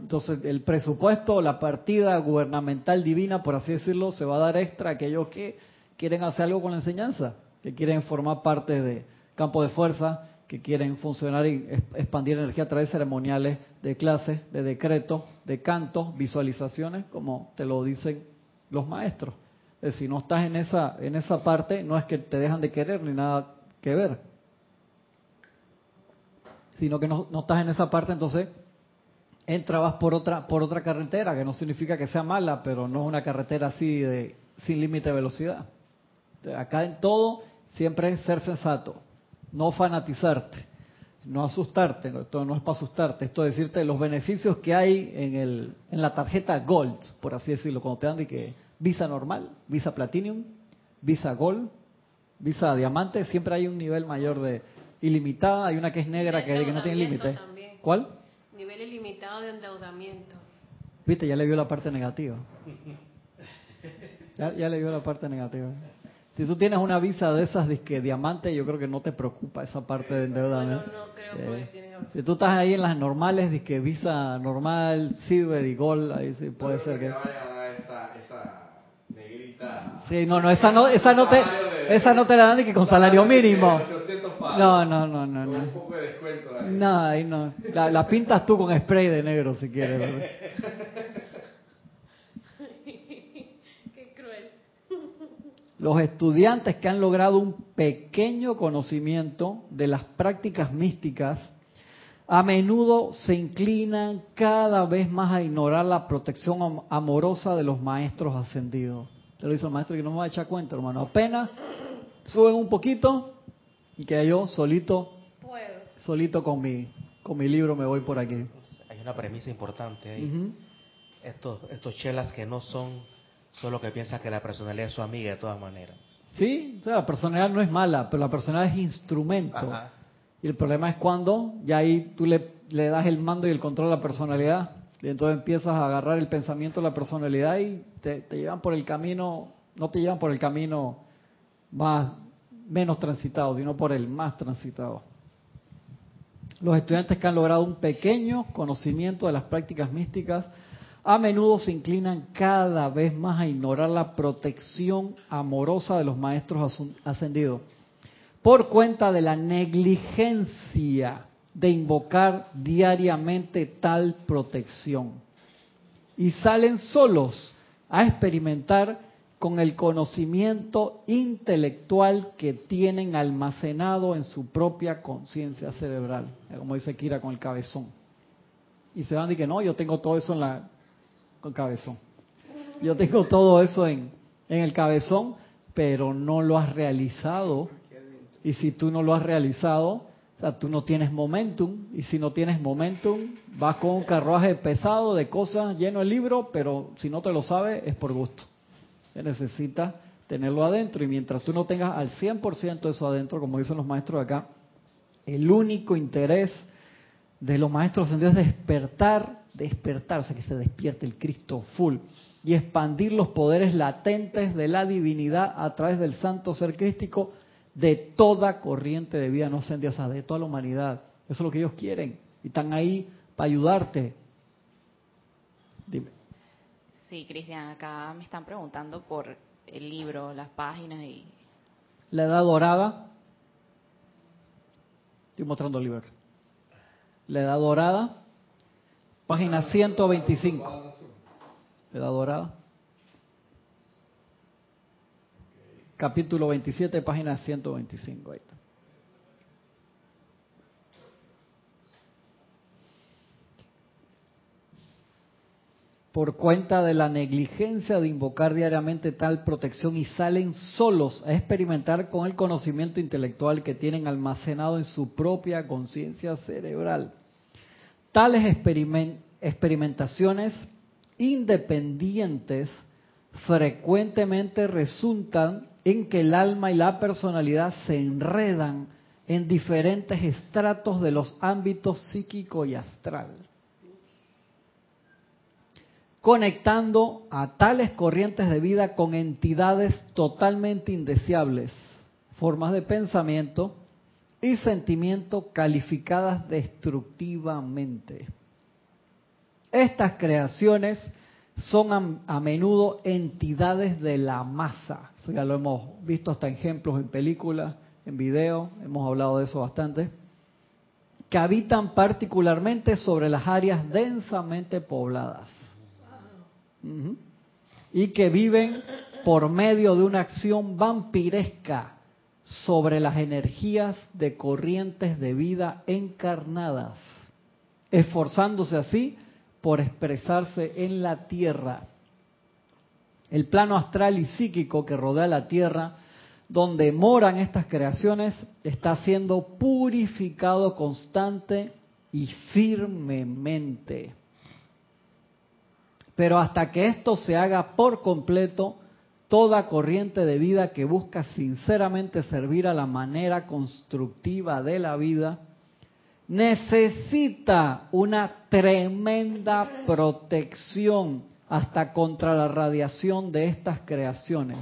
Entonces el presupuesto, la partida gubernamental divina, por así decirlo, se va a dar extra a aquellos que quieren hacer algo con la enseñanza, que quieren formar parte de campo de fuerza, que quieren funcionar y expandir energía a través de ceremoniales, de clases, de decretos, de cantos, visualizaciones, como te lo dicen los maestros. Es decir, si no estás en esa, en esa parte, no es que te dejan de querer ni nada que ver. sino que no, no estás en esa parte, entonces entrabas por otra por otra carretera, que no significa que sea mala, pero no es una carretera así de sin límite de velocidad. Acá en todo siempre es ser sensato, no fanatizarte, no asustarte, esto no es para asustarte, esto es decirte los beneficios que hay en el en la tarjeta Gold, por así decirlo, cuando te dan de que Visa normal, Visa Platinum, Visa Gold, Visa Diamante, siempre hay un nivel mayor de ilimitada, hay una que es negra que, que no tiene límite. ¿Cuál? Nivel ilimitado de endeudamiento. Viste, ya le vio la parte negativa. Ya, ya le vio la parte negativa. Si tú tienes una visa de esas disque diamante, yo creo que no te preocupa esa parte de endeudamiento. Bueno, no creo Eh, porque si tú estás ahí en las normales, disque visa normal, silver y gold, ahí sí puede ser que... vaya a dar esa, esa negrita. Sí, no, no, esa no, esa no te, esa no te la dan ni que con salario mínimo. No, no, no, no, un no. poco de descuento. la No, ahí no. La, la pintas tú con spray de negro si quieres. ¿verdad? Qué cruel. Los estudiantes que han logrado un pequeño conocimiento de las prácticas místicas a menudo se inclinan cada vez más a ignorar la protección am- amorosa de los maestros ascendidos. Te lo dice el maestro que no me va a echar cuenta, hermano. Apenas suben un poquito y que yo solito, Puedo. solito con mi, con mi libro me voy por aquí. Hay una premisa importante ahí. Ujú. estos, estos chelas que no son solo que piensan que la personalidad es su amiga de todas maneras. Sí, o sea, la personalidad no es mala, pero la personalidad es instrumento. Ajá. Y el problema es cuando ya ahí tú le, le das el mando y el control a la personalidad. Y entonces empiezas a agarrar el pensamiento de la personalidad y te, te llevan por el camino, no te llevan por el camino más menos transitado, sino por el más transitado. Los estudiantes que han logrado un pequeño conocimiento de las prácticas místicas a menudo se inclinan cada vez más a ignorar la protección amorosa de los maestros ascendidos por cuenta de la negligencia de invocar diariamente tal protección. Y salen solos a experimentar con el conocimiento intelectual que tienen almacenado en su propia conciencia cerebral, como dice Kira con el cabezón. Y se van de que no, yo tengo todo eso en la con cabezón. Yo tengo todo eso en, en el cabezón, pero no lo has realizado. Y si tú no lo has realizado, o sea, tú no tienes momentum. Y si no tienes momentum, vas con un carruaje pesado de cosas lleno de libro, pero si no te lo sabes, es por gusto. Se necesita tenerlo adentro. Y mientras tú no tengas al 100% eso adentro, como dicen los maestros de acá, el único interés de los maestros ascendidos es despertar, despertar, o sea, que se despierte el Cristo full y expandir los poderes latentes de la divinidad a través del santo ser crístico de toda corriente de vida no ascendida, de toda la humanidad. Eso es lo que ellos quieren y están ahí para ayudarte. Dime. Sí, Cristian, acá me están preguntando por el libro, las páginas y... La edad dorada. Estoy mostrando el libro acá. La edad dorada, página 125. La edad dorada. Capítulo 27, página 125. Ahí está. por cuenta de la negligencia de invocar diariamente tal protección y salen solos a experimentar con el conocimiento intelectual que tienen almacenado en su propia conciencia cerebral. Tales experimen- experimentaciones independientes frecuentemente resultan en que el alma y la personalidad se enredan en diferentes estratos de los ámbitos psíquico y astral conectando a tales corrientes de vida con entidades totalmente indeseables, formas de pensamiento y sentimiento calificadas destructivamente. Estas creaciones son a, menudo entidades de la masa. Eso ya lo hemos visto hasta ejemplos en películas, en video, hemos hablado de eso bastante. Que habitan particularmente sobre las áreas densamente pobladas. Y que viven por medio de una acción vampiresca sobre las energías de corrientes de vida encarnadas, esforzándose así por expresarse en la Tierra. El plano astral y psíquico que rodea la Tierra, donde moran estas creaciones, está siendo purificado constante y firmemente. Pero hasta que esto se haga por completo, toda corriente de vida que busca sinceramente servir a la manera constructiva de la vida, necesita una tremenda protección hasta contra la radiación de estas creaciones.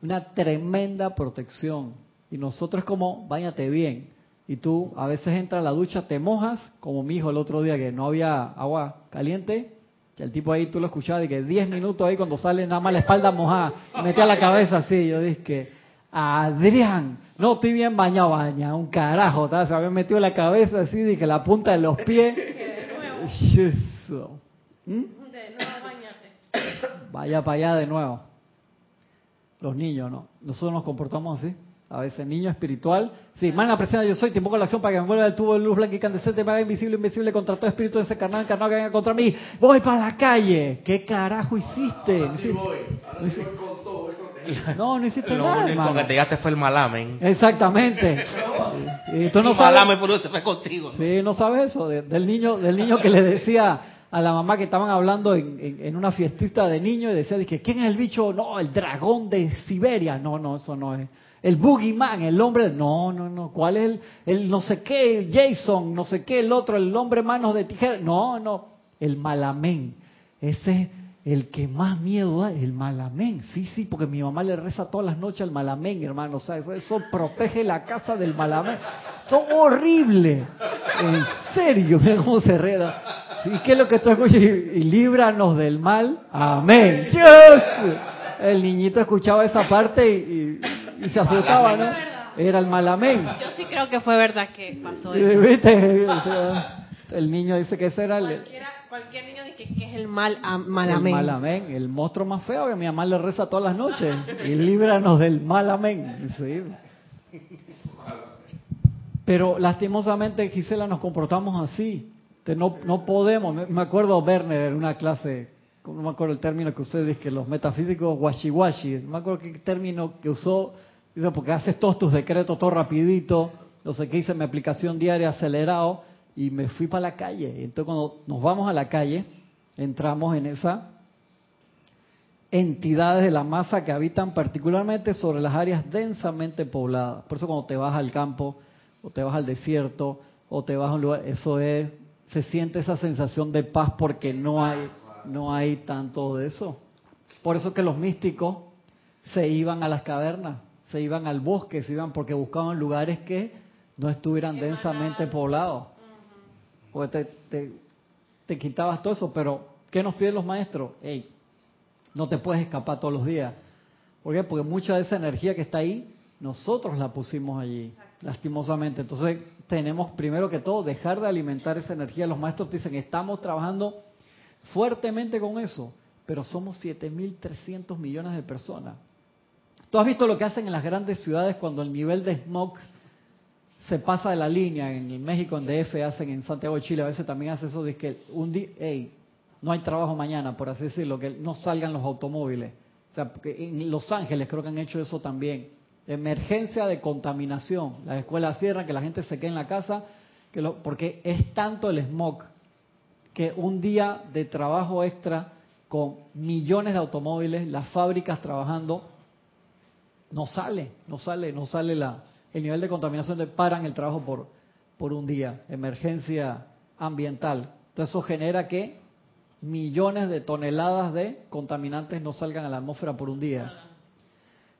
Una tremenda protección. Y nosotros como, váyate bien. Y tú a veces entras a la ducha, te mojas, como mi hijo el otro día que no había agua caliente, el tipo ahí tú lo escuchabas de que 10 minutos ahí cuando sale nada más la espalda mojada, metía la cabeza así, yo dije que Adrián, no estoy bien bañado, baña, un carajo, se había metido la cabeza así de que la punta de los pies. ¿Mm? Vaya para allá de nuevo. Los niños, ¿no? Nosotros nos comportamos así. A veces, niño espiritual. Sí, más la presencia yo soy, te invoco la acción para que me vuelva el tubo de luz blanca y candescente, me haga invisible, invisible contra todo espíritu desencarnado, encarnado que venga contra mí. Voy para la calle. ¿Qué carajo hiciste? Voy. No, hiciste, con todo, no, no hiciste Lo nada, único hermano. que te llegaste fue el malamen. Exactamente. Y tú no el sabes. malamen por eso se fue contigo. Sí, no sabes eso de- del niño, del niño que le decía a la mamá que estaban hablando en, en- en una fiestita de niño y decía, dije, ¿quién es el bicho? No, el dragón de Siberia. No, no, eso no es. El boogeyman, el hombre, no, no, no. ¿Cuál es el, el no sé qué, el Jason, no sé qué, el otro, el hombre manos de tijera? No, no. El malamén. Ese es el que más miedo da, el malamén. Sí, sí, porque mi mamá le reza todas las noches al malamén, hermano. O sea, eso, eso protege la casa del malamén. Son horribles. En serio, mira cómo se reda. ¿Y qué es lo que tú escuchas? Y, líbranos del mal. Amén. El niñito escuchaba esa parte y- y se asustaba, ¿no? Era el malamén. Yo sí creo que fue verdad que pasó eso. ¿Viste? O sea, El niño dice que ese era el, cualquier niño dice que es el mal a- el malamén. malamén, el monstruo más feo que mi mamá le reza todas las noches. Y líbranos del malamén. Sí. Pero lastimosamente, Gisela, nos comportamos así. Que no, no podemos. Me, acuerdo Werner en una clase, no me acuerdo el término que usted dice, que los metafísicos washi-washi. No me acuerdo qué término que usó. Dice, porque haces todos tus decretos todo rapidito. No sé qué hice mi aplicación diaria acelerado y me fui para la calle. Entonces, cuando nos vamos a la calle, entramos en esa entidades de la masa que habitan particularmente sobre las áreas densamente pobladas. Por eso cuando te vas al campo, o te vas al desierto, o te vas a un lugar, eso es, se siente esa sensación de paz porque no hay, no hay tanto de eso. Por eso que los místicos se iban a las cavernas, se iban al bosque, se iban porque buscaban lugares que no estuvieran densamente poblados. Porque te, te, te quitabas todo eso, pero ¿qué nos piden los maestros? Ey, no te puedes escapar todos los días. ¿Por qué? Porque mucha de esa energía que está ahí, nosotros la pusimos allí, lastimosamente. Entonces, tenemos primero que todo dejar de alimentar esa energía. Los maestros dicen, estamos trabajando fuertemente con eso, pero somos 7.300 millones de personas. ¿Tú has visto lo que hacen en las grandes ciudades cuando el nivel de smog se pasa de la línea? En México, en DF, hacen en Santiago de Chile, a veces también hace eso de que un día, hey, no hay trabajo mañana, por así decirlo, que no salgan los automóviles. O sea, en Los Ángeles creo que han hecho eso también. Emergencia de contaminación. Las escuelas cierran, que la gente se quede en la casa, que lo- porque es tanto el smog que un día de trabajo extra con millones de automóviles, las fábricas trabajando, no sale, no sale, no sale la, el nivel de contaminación, de paran el trabajo por, por un día, emergencia ambiental. Entonces eso genera que millones de toneladas de contaminantes no salgan a la atmósfera por un día.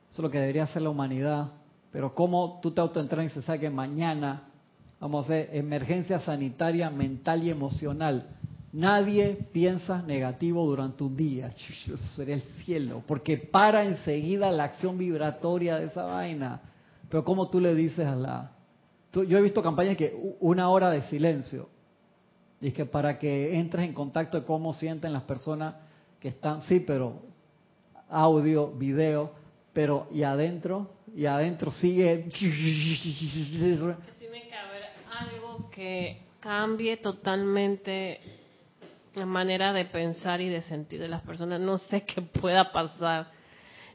Eso es lo que debería hacer la humanidad. Pero ¿cómo tú te autoentrenas y se sabe que mañana vamos a hacer emergencia sanitaria mental y emocional? Nadie piensa negativo durante un día. Sería el cielo. Porque para enseguida la acción vibratoria de esa vaina. Pero ¿cómo tú le dices a la... yo he visto campañas que una hora de silencio. Y es que para que entres en contacto de cómo sienten las personas que están, sí, pero audio, video, pero y adentro, y adentro sigue... Tiene que haber algo que cambie totalmente la manera de pensar y de sentir de las personas. No sé qué pueda pasar.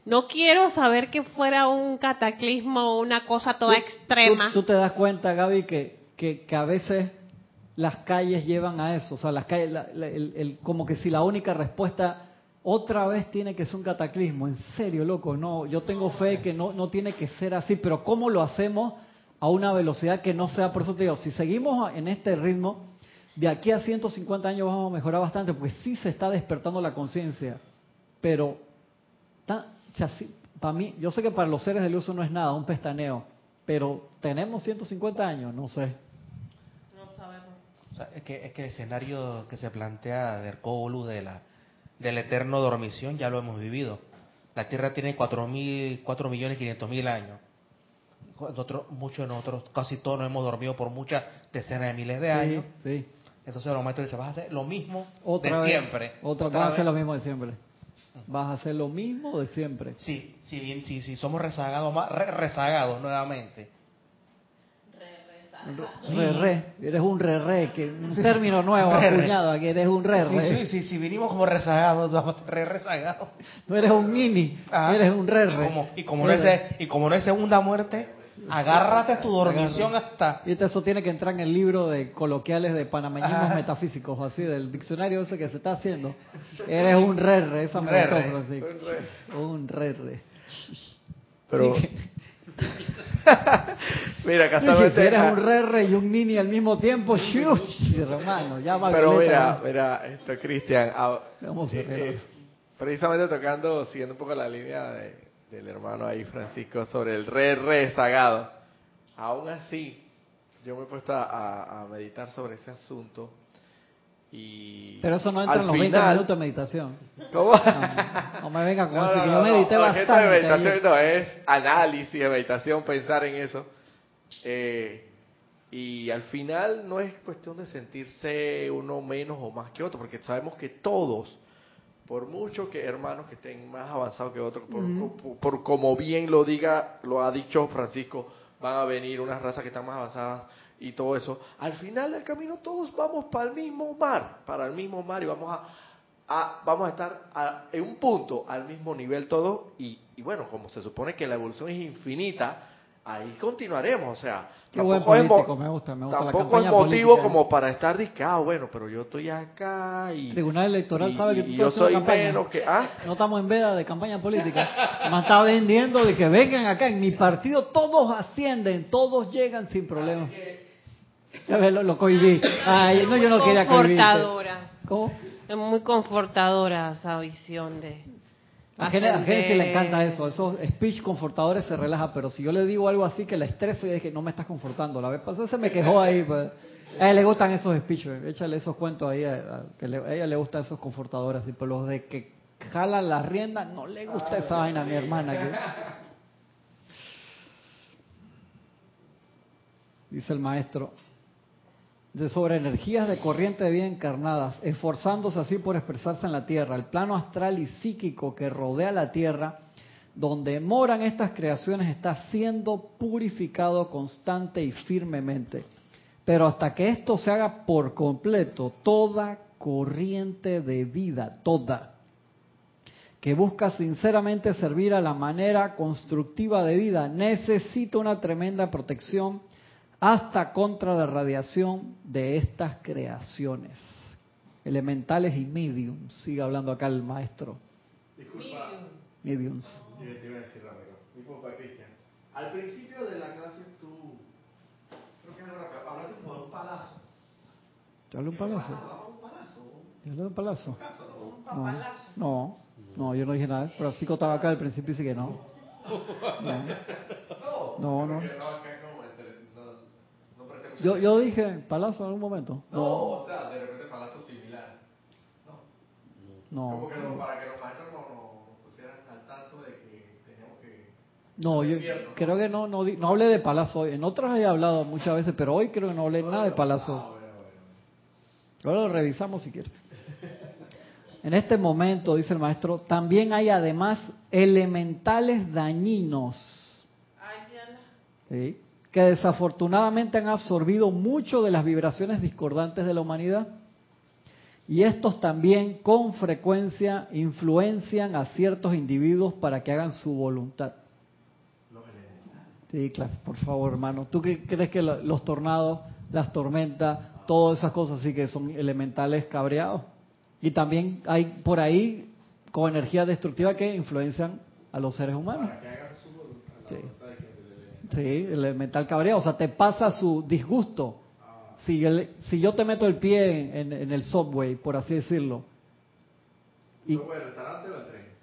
No quiero saber que fuera un cataclismo o una cosa toda Tú- extrema. Tú, tú te das cuenta, Gaby, que, que, que a veces las calles llevan a eso. O sea, las calles, la- la- el- el- como que si la única respuesta otra vez tiene que ser un cataclismo. En serio, loco. No, yo tengo fe que no, no tiene que ser así. Pero ¿cómo lo hacemos a una velocidad que no sea? Por eso te digo, si seguimos en este ritmo, de aquí a 150 años vamos a mejorar bastante, porque sí se está despertando la conciencia. Pero para mí, yo sé que para los seres de luz eso no es nada, un pestaneo, pero tenemos 150 años, no sé. No sabemos. O sea, es, que, es que el escenario que se plantea de Ercóbolu de la, del eterno dormición ya lo hemos vivido. La Tierra tiene 4, mil, 4 millones 500 mil años. Nosotros, muchos de nosotros, casi todos nos hemos dormido por muchas decenas de miles de años. Sí, sí. Entonces los maestros dicen, vas a hacer lo mismo Otra de vez, siempre. Otra, vas a hacer lo mismo de siempre. Vas a hacer lo mismo de siempre. Sí, sí, bien, sí, sí, somos rezagados, más, re- rezagados nuevamente. Re, re, eres un re, re, que un término nuevo Re, re. acuñado, aquí eres un re, Sí, re. sí, sí, si vinimos como rezagados, vamos re rezagados. No eres un mini, Ajá. eres un re, Y re. como, y como no es, y como no es segunda muerte, agárrate tu dormición hasta... Y eso tiene que entrar en el libro de coloquiales de panameñismos Ajá. metafísicos, así, del diccionario ese que se está haciendo. Eres un re, re, esa me gustó. Francisco. Un re, re. Pero, Sí, que- mira, casualmente... si eres ah, un re, re y un mini al mismo tiempo, ¡shush! hermano, ya va Pero mira, mira, esto, Cristian, ah, Vamos a eh, ver. eh, precisamente tocando, siguiendo un poco la línea de- del hermano ahí, Francisco, sobre el re rezagado. Aún así, yo me he puesto a, a- meditar sobre ese asunto y... Pero eso no entra en los 20 final- minutos de meditación. ¿Cómo? No, no me venga con No, eso, que yo medité bastante. de meditación no es análisis de meditación, pensar en eso. Eh, y al final no es cuestión de sentirse uno menos o más que otro, porque sabemos que todos, por mucho que hermanos que estén más avanzados que otros, por, por- por como bien lo diga, lo ha dicho Francisco, van a venir unas razas que están más avanzadas y todo eso. Al final del camino todos vamos para el mismo mar, para el mismo mar y vamos a, a- vamos a estar a- en un punto al mismo nivel todos y, y bueno, como se supone que la evolución es infinita, ahí continuaremos, o sea, Qué buen tampoco es me gusta, me gusta la tampoco es motivo política. como para estar discado, bueno, pero yo estoy acá y, El Tribunal Electoral y- sabe que y tú yo estás haciendo soy campaña. menos que ah No estamos en veda de campaña política. Me está vendiendo de que vengan acá. En mi partido todos ascienden, todos llegan sin problemas. Ya ves, lo, lo cohibí. Ay, no, yo no quería cohibirte. Confortadora. ¿Cómo? Es muy confortadora esa visión de... A gente, le encanta eso, esos speech confortadores se relaja, pero si yo le digo algo así que la estreso y dije, no me estás confortando, la vez pasada se me quejó ahí, pues. a él le gustan esos speeches, échale esos cuentos ahí, a, que le- a ella le gustan esos confortadores, así, pero los de que jalan la rienda, no le gusta esa vaina a mi hermana. que- Dice el maestro, de sobre energías de corriente de vida encarnadas, esforzándose así por expresarse en la Tierra, el plano astral y psíquico que rodea la Tierra, donde moran estas creaciones, está siendo purificado constante y firmemente. Pero hasta que esto se haga por completo, toda corriente de vida, toda, que busca sinceramente servir a la manera constructiva de vida, necesita una tremenda protección hasta contra la radiación de estas creaciones. Elementales y mediums, sigue hablando acá el maestro. Mediums. Yo te iba a decir rápido. Disculpa, Cristian. Al principio de la clase tú, creo que rápido, hablaste como de un palazo. ¿Te hablo un palazo? Vamos a un palazo. ¿Te hablo de un palazo? ¿no? No, no, no, yo no dije nada. Francisco estaba acá al principio y dice que no. No, no. Porque estaba acá como entre- no, no presté mucha Yo, yo dije palazo en algún momento. No, No, o sea, de repente palazo similar. No. Como no. que no- para que los maestros no, no, nos pusieran al tanto de que teníamos que... No, yo creo que no, no, di- no hablé de palazo hoy. En otras he hablado muchas veces, pero hoy creo que no hablé nada de Ah, palazo. bueno, bueno. Ahora lo revisamos si quieres. En este momento, dice el maestro, también hay además elementales dañinos ¿sí? Que desafortunadamente han absorbido mucho de las vibraciones discordantes de la humanidad. Y estos también con frecuencia influencian a ciertos individuos para que hagan su voluntad. Sí, claro, por favor, hermano. ¿Tú qué crees que lo- los tornados, las tormentas, todas esas cosas sí que son elementales cabreados? Y también hay por ahí con energía destructiva que influencian a los seres humanos. Sí. Sí, el elemental cabreado. O sea, te pasa su disgusto. Si, el- si yo te meto el pie en, en el subway, por así decirlo, y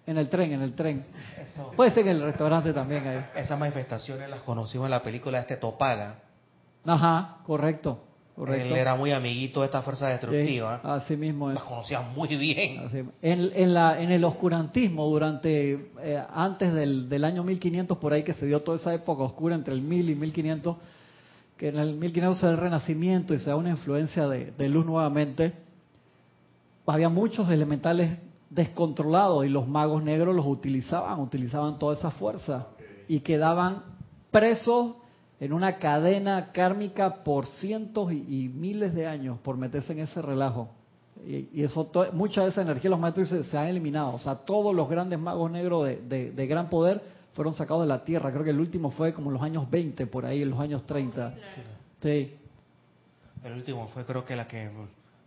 en el tren, en el tren. Eso- Puede ser en el restaurante también ahí. esas manifestaciones las conocimos en la película de este Topaga. Ajá, correcto, correcto. Él era muy amiguito de esta fuerza Sí, destructiva. así mismo es. Las conocía muy bien. Así- En, en la, en el oscurantismo, durante eh, antes del, del año 1500, por ahí que se dio toda esa época oscura entre el 1000 y 1500, que en el 1500 se da el renacimiento y se da una influencia de, de luz nuevamente, había muchos elementales descontrolados y los magos negros los utilizaban, utilizaban toda esa fuerza y quedaban presos en una cadena kármica por cientos y, y miles de años por meterse en ese relajo. Y, y eso, to- mucha de esa energía los maestros se han eliminado. O sea, todos los grandes magos negros de, de- de gran poder fueron sacados de la tierra. Creo que el último fue como en los años 20, por ahí, en los años 30. Sí, El último fue creo que la que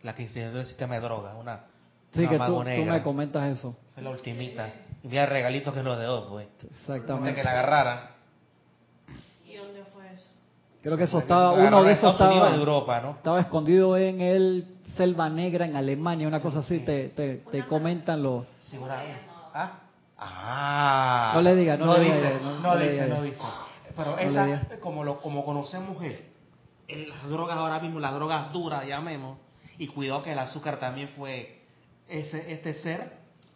la que incineró el sistema de droga, una, sí una que tú, mago tú negra. me comentas eso. Fue la ultimita. Y mira el regalito que nos dejó, pues. Antes Exactamente. que la agarrara. ¿Y dónde fue eso? Creo que eso estaba, uno de esos estaba, en Europa, ¿no? estaba escondido en el Selva Negra en Alemania, una cosa así, te, te, te comentan los... ¿Ah? Ah. No le diga, no le dice, diga, no- no, no le dice, diga. no dice. Pero le esa, como lo como conocemos él, en las drogas ahora mismo, las drogas duras, llamemos, y cuidado que el azúcar también fue, ese este ser,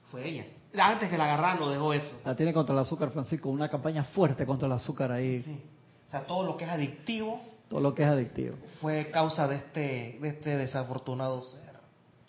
fue ella. Antes que la agarraran lo dejó eso. La tiene contra el azúcar, Francisco, una campaña fuerte contra el azúcar ahí, Sí. O sea, todo lo que es adictivo todo lo que es adictivo. fue causa de este, de este desafortunado ser.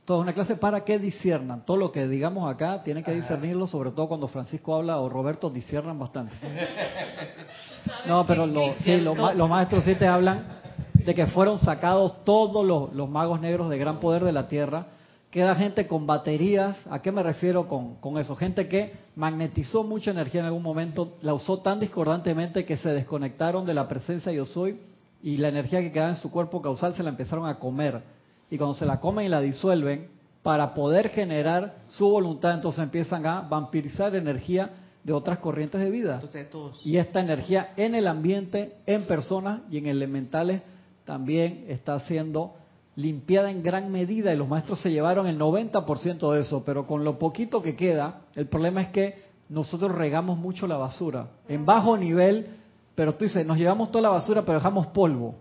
Toda una clase para que disciernan. Todo lo que digamos acá tienen que discernirlo, sobre todo cuando Francisco habla o Roberto disciernan bastante. No, pero lo- sí, los, los maestros sí te hablan de que fueron sacados todos los, los magos negros de gran poder de la tierra. Queda gente con baterías. ¿A qué me refiero con, con eso? Gente que magnetizó mucha energía en algún momento, la usó tan discordantemente que se desconectaron de la presencia yo soy y la energía que quedaba en su cuerpo causal se la empezaron a comer. Y cuando se la comen y la disuelven, para poder generar su voluntad, entonces empiezan a vampirizar energía de otras corrientes de vida. Entonces Y esta energía en el ambiente, en personas y en elementales también está siendo limpiada en gran medida y los maestros se llevaron el 90% de eso, pero con lo poquito que queda, el problema es que nosotros regamos mucho la basura en bajo nivel, pero tú dices, nos llevamos toda la basura pero dejamos polvo.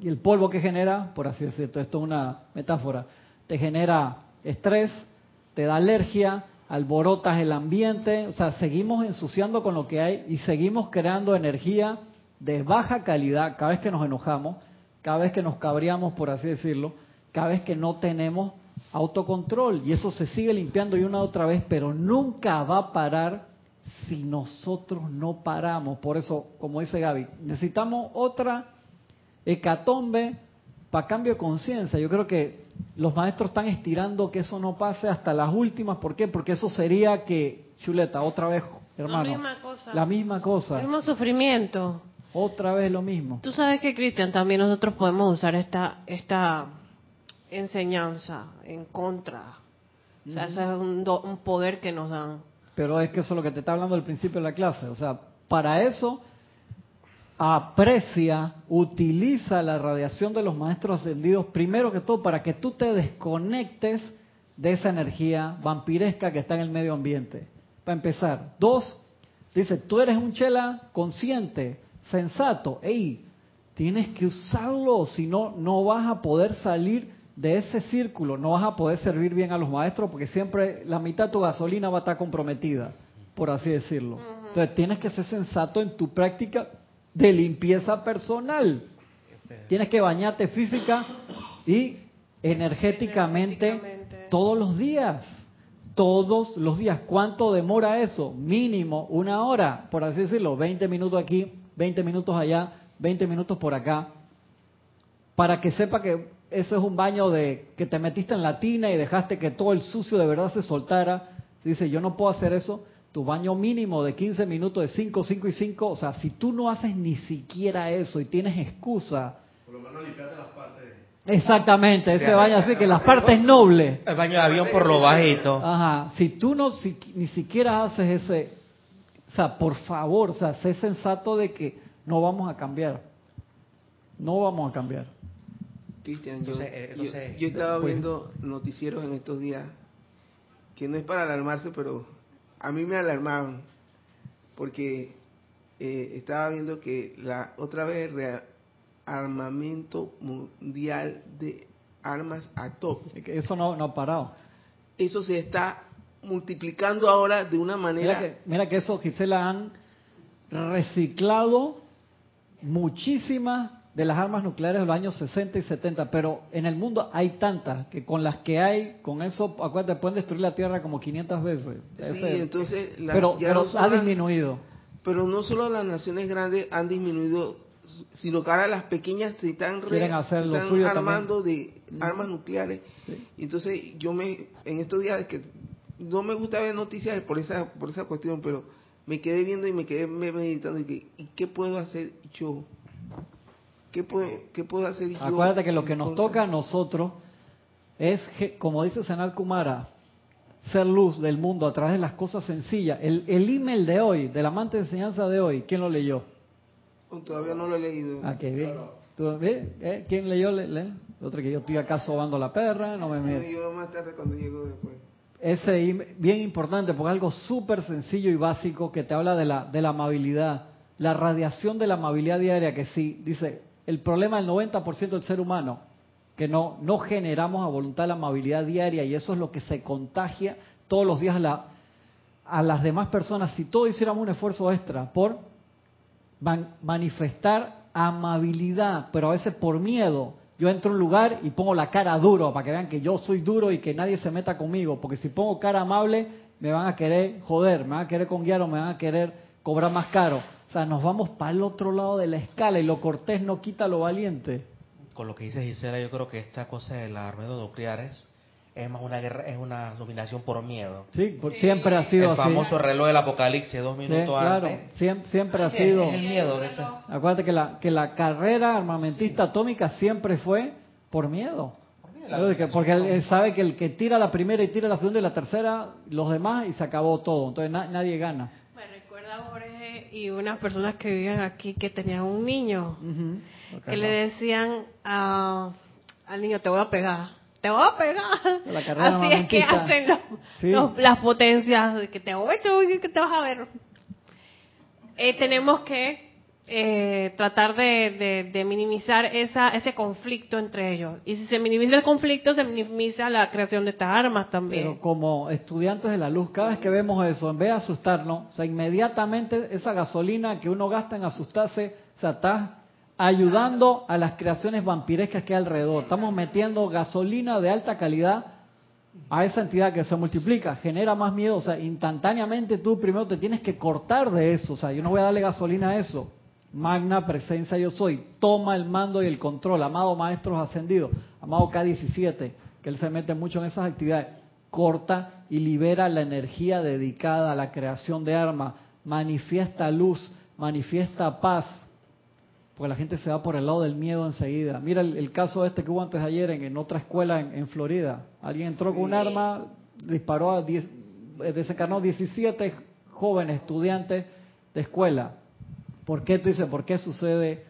Y el polvo que genera, por así decirlo, esto es una metáfora, te genera estrés, te da alergia, alborotas el ambiente, o sea, seguimos ensuciando con lo que hay y seguimos creando energía de baja calidad cada vez que nos enojamos, cada vez que nos cabreamos, por así decirlo, cada vez que no tenemos autocontrol. Y eso se sigue limpiando y una otra vez, pero nunca va a parar si nosotros no paramos. Por eso, como dice Gaby, necesitamos otra hecatombe para cambio de conciencia. Yo creo que los maestros están estirando que eso no pase hasta las últimas. ¿Por qué? Porque eso sería que, chuleta, otra vez, hermano. La misma cosa. La misma cosa. El mismo sufrimiento. Otra vez lo mismo. Tú sabes que, Cristian, también nosotros podemos usar esta, esta enseñanza en contra. O sea, eso es un, do- un poder que nos dan. Pero es que eso es lo que te está hablando al principio de la clase. O sea, para eso aprecia, utiliza la radiación de los maestros ascendidos, primero que todo para que tú te desconectes de esa energía vampiresca que está en el medio ambiente. Para empezar. Dos, dice, tú eres un chela consciente, sensato. Ey, tienes que usarlo, si no, no vas a poder salir de ese círculo, no vas a poder servir bien a los maestros porque siempre la mitad de tu gasolina va a estar comprometida, por así decirlo. Entonces tienes que ser sensato en tu práctica de limpieza personal. Tienes que bañarte física y energéticamente Energéticamente. todos los días. todos los días. ¿Cuánto demora eso? Mínimo una hora, por así decirlo, 20 minutos aquí, 20 minutos allá, 20 minutos por acá, para que sepa que eso es un baño de que te metiste en la tina y dejaste que todo el sucio de verdad se soltara. Dice, yo no puedo hacer eso. Tu baño mínimo de 15 minutos, de 5, 5 y 5. O sea, si tú no haces ni siquiera eso y tienes excusa. Por lo menos limpiate las partes. Exactamente, ese baño así que las partes nobles. El baño de avión por lo bajito. Ajá, si tú no si, ni siquiera haces ese, o sea, por favor, o sea, sé sensato de que no vamos a cambiar. No vamos a cambiar. Cristian, yo, Entonces, eh, yo- entonces- yo estaba Pues- viendo noticieros en estos días que no es para alarmarse, pero a mí me alarmaban porque eh, estaba viendo que la otra vez el rearmamento mundial de armas atómicas, Eso no, no ha parado. eso se está multiplicando ahora de una Mira manera que, mira que eso, Gisela, han reciclado muchísimas de las armas nucleares de los años 60 y 70, pero en el mundo hay tantas que con las que hay, con eso, acuérdate, pueden destruir la Tierra como 500 veces. Sí, Ese- entonces la- pero no ha las- disminuido. Pero no solo las naciones grandes han disminuido, sino que ahora las pequeñas se están, re- Quieren hacer se lo están suyo armando de armas nucleares. Sí. Entonces yo me, en estos días que no me gusta ver noticias por esa, por esa cuestión, pero me quedé viendo y me quedé me- meditando y, que, ¿y qué puedo hacer yo? ¿Qué puedo, qué puedo hacer yo? Acuérdate que lo que nos toca a nosotros es, como dice Sanal Kumara, ser luz del mundo a través de las cosas sencillas. El, el email de hoy, del amante de enseñanza de hoy, ¿quién lo leyó? Todavía no lo he leído. Ah, qué bien. ¿Tú, ves? ¿Eh? ¿Quién leyó? Le, le? Otro que yo estoy acá sobando la perra, no me No, yo más tarde cuando llego después. Ese bien importante porque es algo súper sencillo y básico que te habla de la, de la amabilidad, la radiación de la amabilidad diaria que sí, dice, el problema del 90% del ser humano, que no, no generamos a voluntad la amabilidad diaria y eso es lo que se contagia todos los días a, la- a las demás personas. Si todos hiciéramos un esfuerzo extra por man- manifestar amabilidad, pero a veces por miedo. Yo entro a un lugar y pongo la cara duro para que vean que yo soy duro y que nadie se meta conmigo, porque si pongo cara amable me van a querer joder, me van a querer conguiar o me van a querer cobrar más caro. O sea, nos vamos para el otro lado de la escala y lo cortés no quita lo valiente. Con lo que dice Gisela, yo creo que esta cosa de las armas nucleares es más una guerra, es una dominación por miedo. Sí, por- siempre ha sido el así. famoso reloj del apocalipsis dos Sí, minutos claro, antes. siempre, siempre ha Sí, sido. Es el miedo ese. Acuérdate que la, que la carrera armamentista atómica siempre fue por miedo. miedo, Porque- Porque él, él sabe que el que tira la primera y tira la segunda y la tercera, los demás, y se acabó todo. Entonces na- nadie gana. Me recuerda Jorge y unas personas que vivían aquí que tenían un niño que le decían a- al niño te voy a pegar te voy a pegar. La así es que hacen los- Sí. los- las potencias de que te voy te voy que te vas a ver. Eh, tenemos que eh, tratar de, de- de minimizar esa, ese conflicto entre ellos. Y si se minimiza el conflicto se minimiza la creación de estas armas también. Pero como estudiantes de la luz, cada vez que vemos eso, en vez de asustarnos, o sea, inmediatamente esa gasolina que uno gasta en asustarse, o sea, está ayudando a las creaciones vampirescas que hay alrededor. Estamos metiendo gasolina de alta calidad a esa entidad que se multiplica, genera más miedo, o sea, instantáneamente tú primero te tienes que cortar de eso, o sea, yo no voy a darle gasolina a eso. Magna presencia yo soy, toma el mando y el control, amado maestros ascendidos, amado K17, que él se mete mucho en esas actividades, corta y libera la energía dedicada a la creación de armas, manifiesta luz, manifiesta paz, porque la gente se va por el lado del miedo enseguida. Mira el, el caso este que hubo antes de ayer en, en otra escuela en, en Florida. Alguien entró con un arma, disparó a 10, eh, desencarnó 17 jóvenes estudiantes de escuela. ¿Por qué tú dices, por qué sucede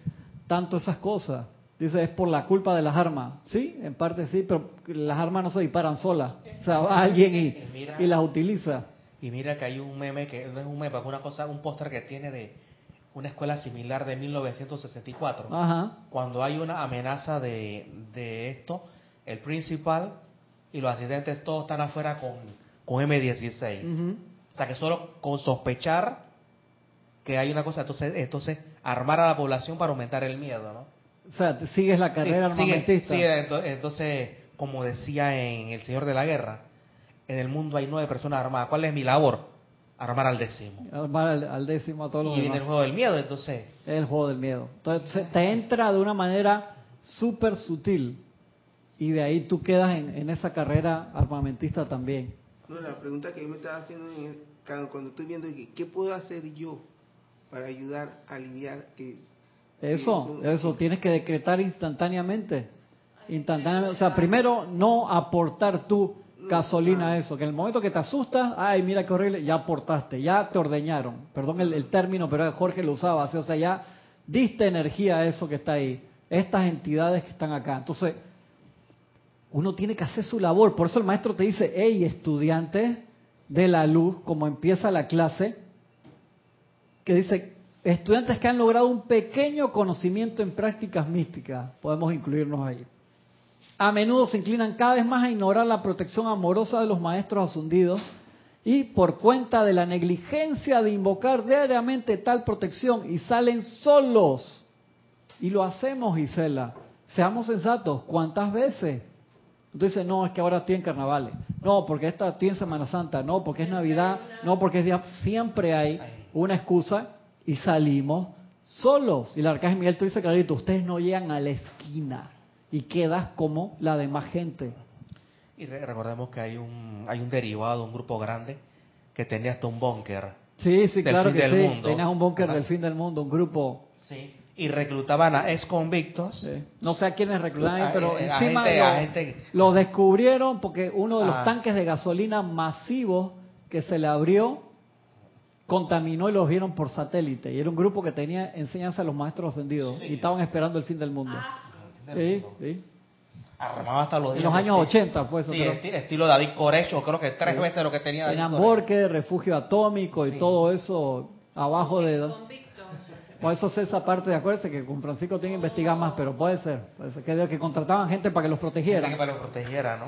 tanto esas cosas? Dice, es por la culpa de las armas. Sí, en parte sí, pero las armas no se disparan solas. O sea, va alguien y, Mira. y las utiliza. Y mira que hay un meme que no es un meme, es una cosa, un póster que tiene de una escuela similar de 1964. Ajá. Cuando hay una amenaza de, de esto, el principal y los asistentes todos están afuera con, con M16. Ujú. O sea que solo con sospechar que hay una cosa, entonces, entonces armar a la población para aumentar el miedo, ¿no? O sea, sigues la carrera Sí, armamentista. sigue, entonces, como decía en El Señor de la Guerra, En el mundo hay nueve personas armadas. ¿Cuál es mi labor? Armar al décimo. Armar al, al décimo a todos los Y viene el juego del miedo, entonces. Es el juego del miedo. Entonces te entra de una manera súper sutil y de ahí tú quedas en, en esa carrera armamentista también. No, la pregunta que yo me estaba haciendo en- cuando estoy viendo qué puedo hacer yo para ayudar a aliviar que Eso, eso, tienes que decretar instantáneamente. Instantáneamente. O sea, primero no aportar tú gasolina a eso, que en el momento que te asustas, ay, mira qué horrible, ya aportaste, ya te ordeñaron. Perdón el, el término, pero Jorge lo usaba así, o sea, ya diste energía a eso que está ahí, estas entidades que están acá. Entonces, uno tiene que hacer su labor. Por eso el maestro te dice, hey, estudiante de la luz, como empieza la clase, que dice, estudiantes que han logrado un pequeño conocimiento en prácticas místicas, podemos incluirnos ahí. A menudo se inclinan cada vez más a ignorar la protección amorosa de los maestros asundidos y por cuenta de la negligencia de invocar diariamente tal protección y salen solos. Y lo hacemos, Gisela. Seamos sensatos. ¿Cuántas veces? Dices, no, es que ahora estoy en carnavales. No, porque esta estoy en Semana Santa. No, porque es Navidad. No, porque es día. Siempre hay una excusa y salimos solos. Y el arcángel Miguel te dice clarito, ustedes no llegan a la esquina y quedas como la demás gente. Y re- recordemos que hay un, hay un derivado, un grupo grande, que tenía hasta un búnker. Sí, sí, Del claro fin que del sí. mundo. Tenías un búnker del fin del mundo, un grupo. Sí. Y reclutaban a ex convictos. sí. No sé a quiénes reclutaban, A- pero eh, a encima gente- lo, a gente- lo descubrieron porque uno de los Ah. tanques de gasolina masivos que se le abrió contaminó y los vieron por satélite. Y era un grupo que tenía enseñanza a los maestros ascendidos y estaban esperando el fin del mundo. Sí, sí. Armaba hasta los En los años este- 80 fue eso. Sí, esti- estilo David Corecho, creo que tres veces lo que tenía David. Borque, refugio atómico y Sí. todo eso abajo de... Por eso sé esa parte de acuérdense que con Francisco tiene que investigar más, pero puede ser. Puede ser que, que contrataban gente para que los protegiera. que para que lo protegiera, ¿no?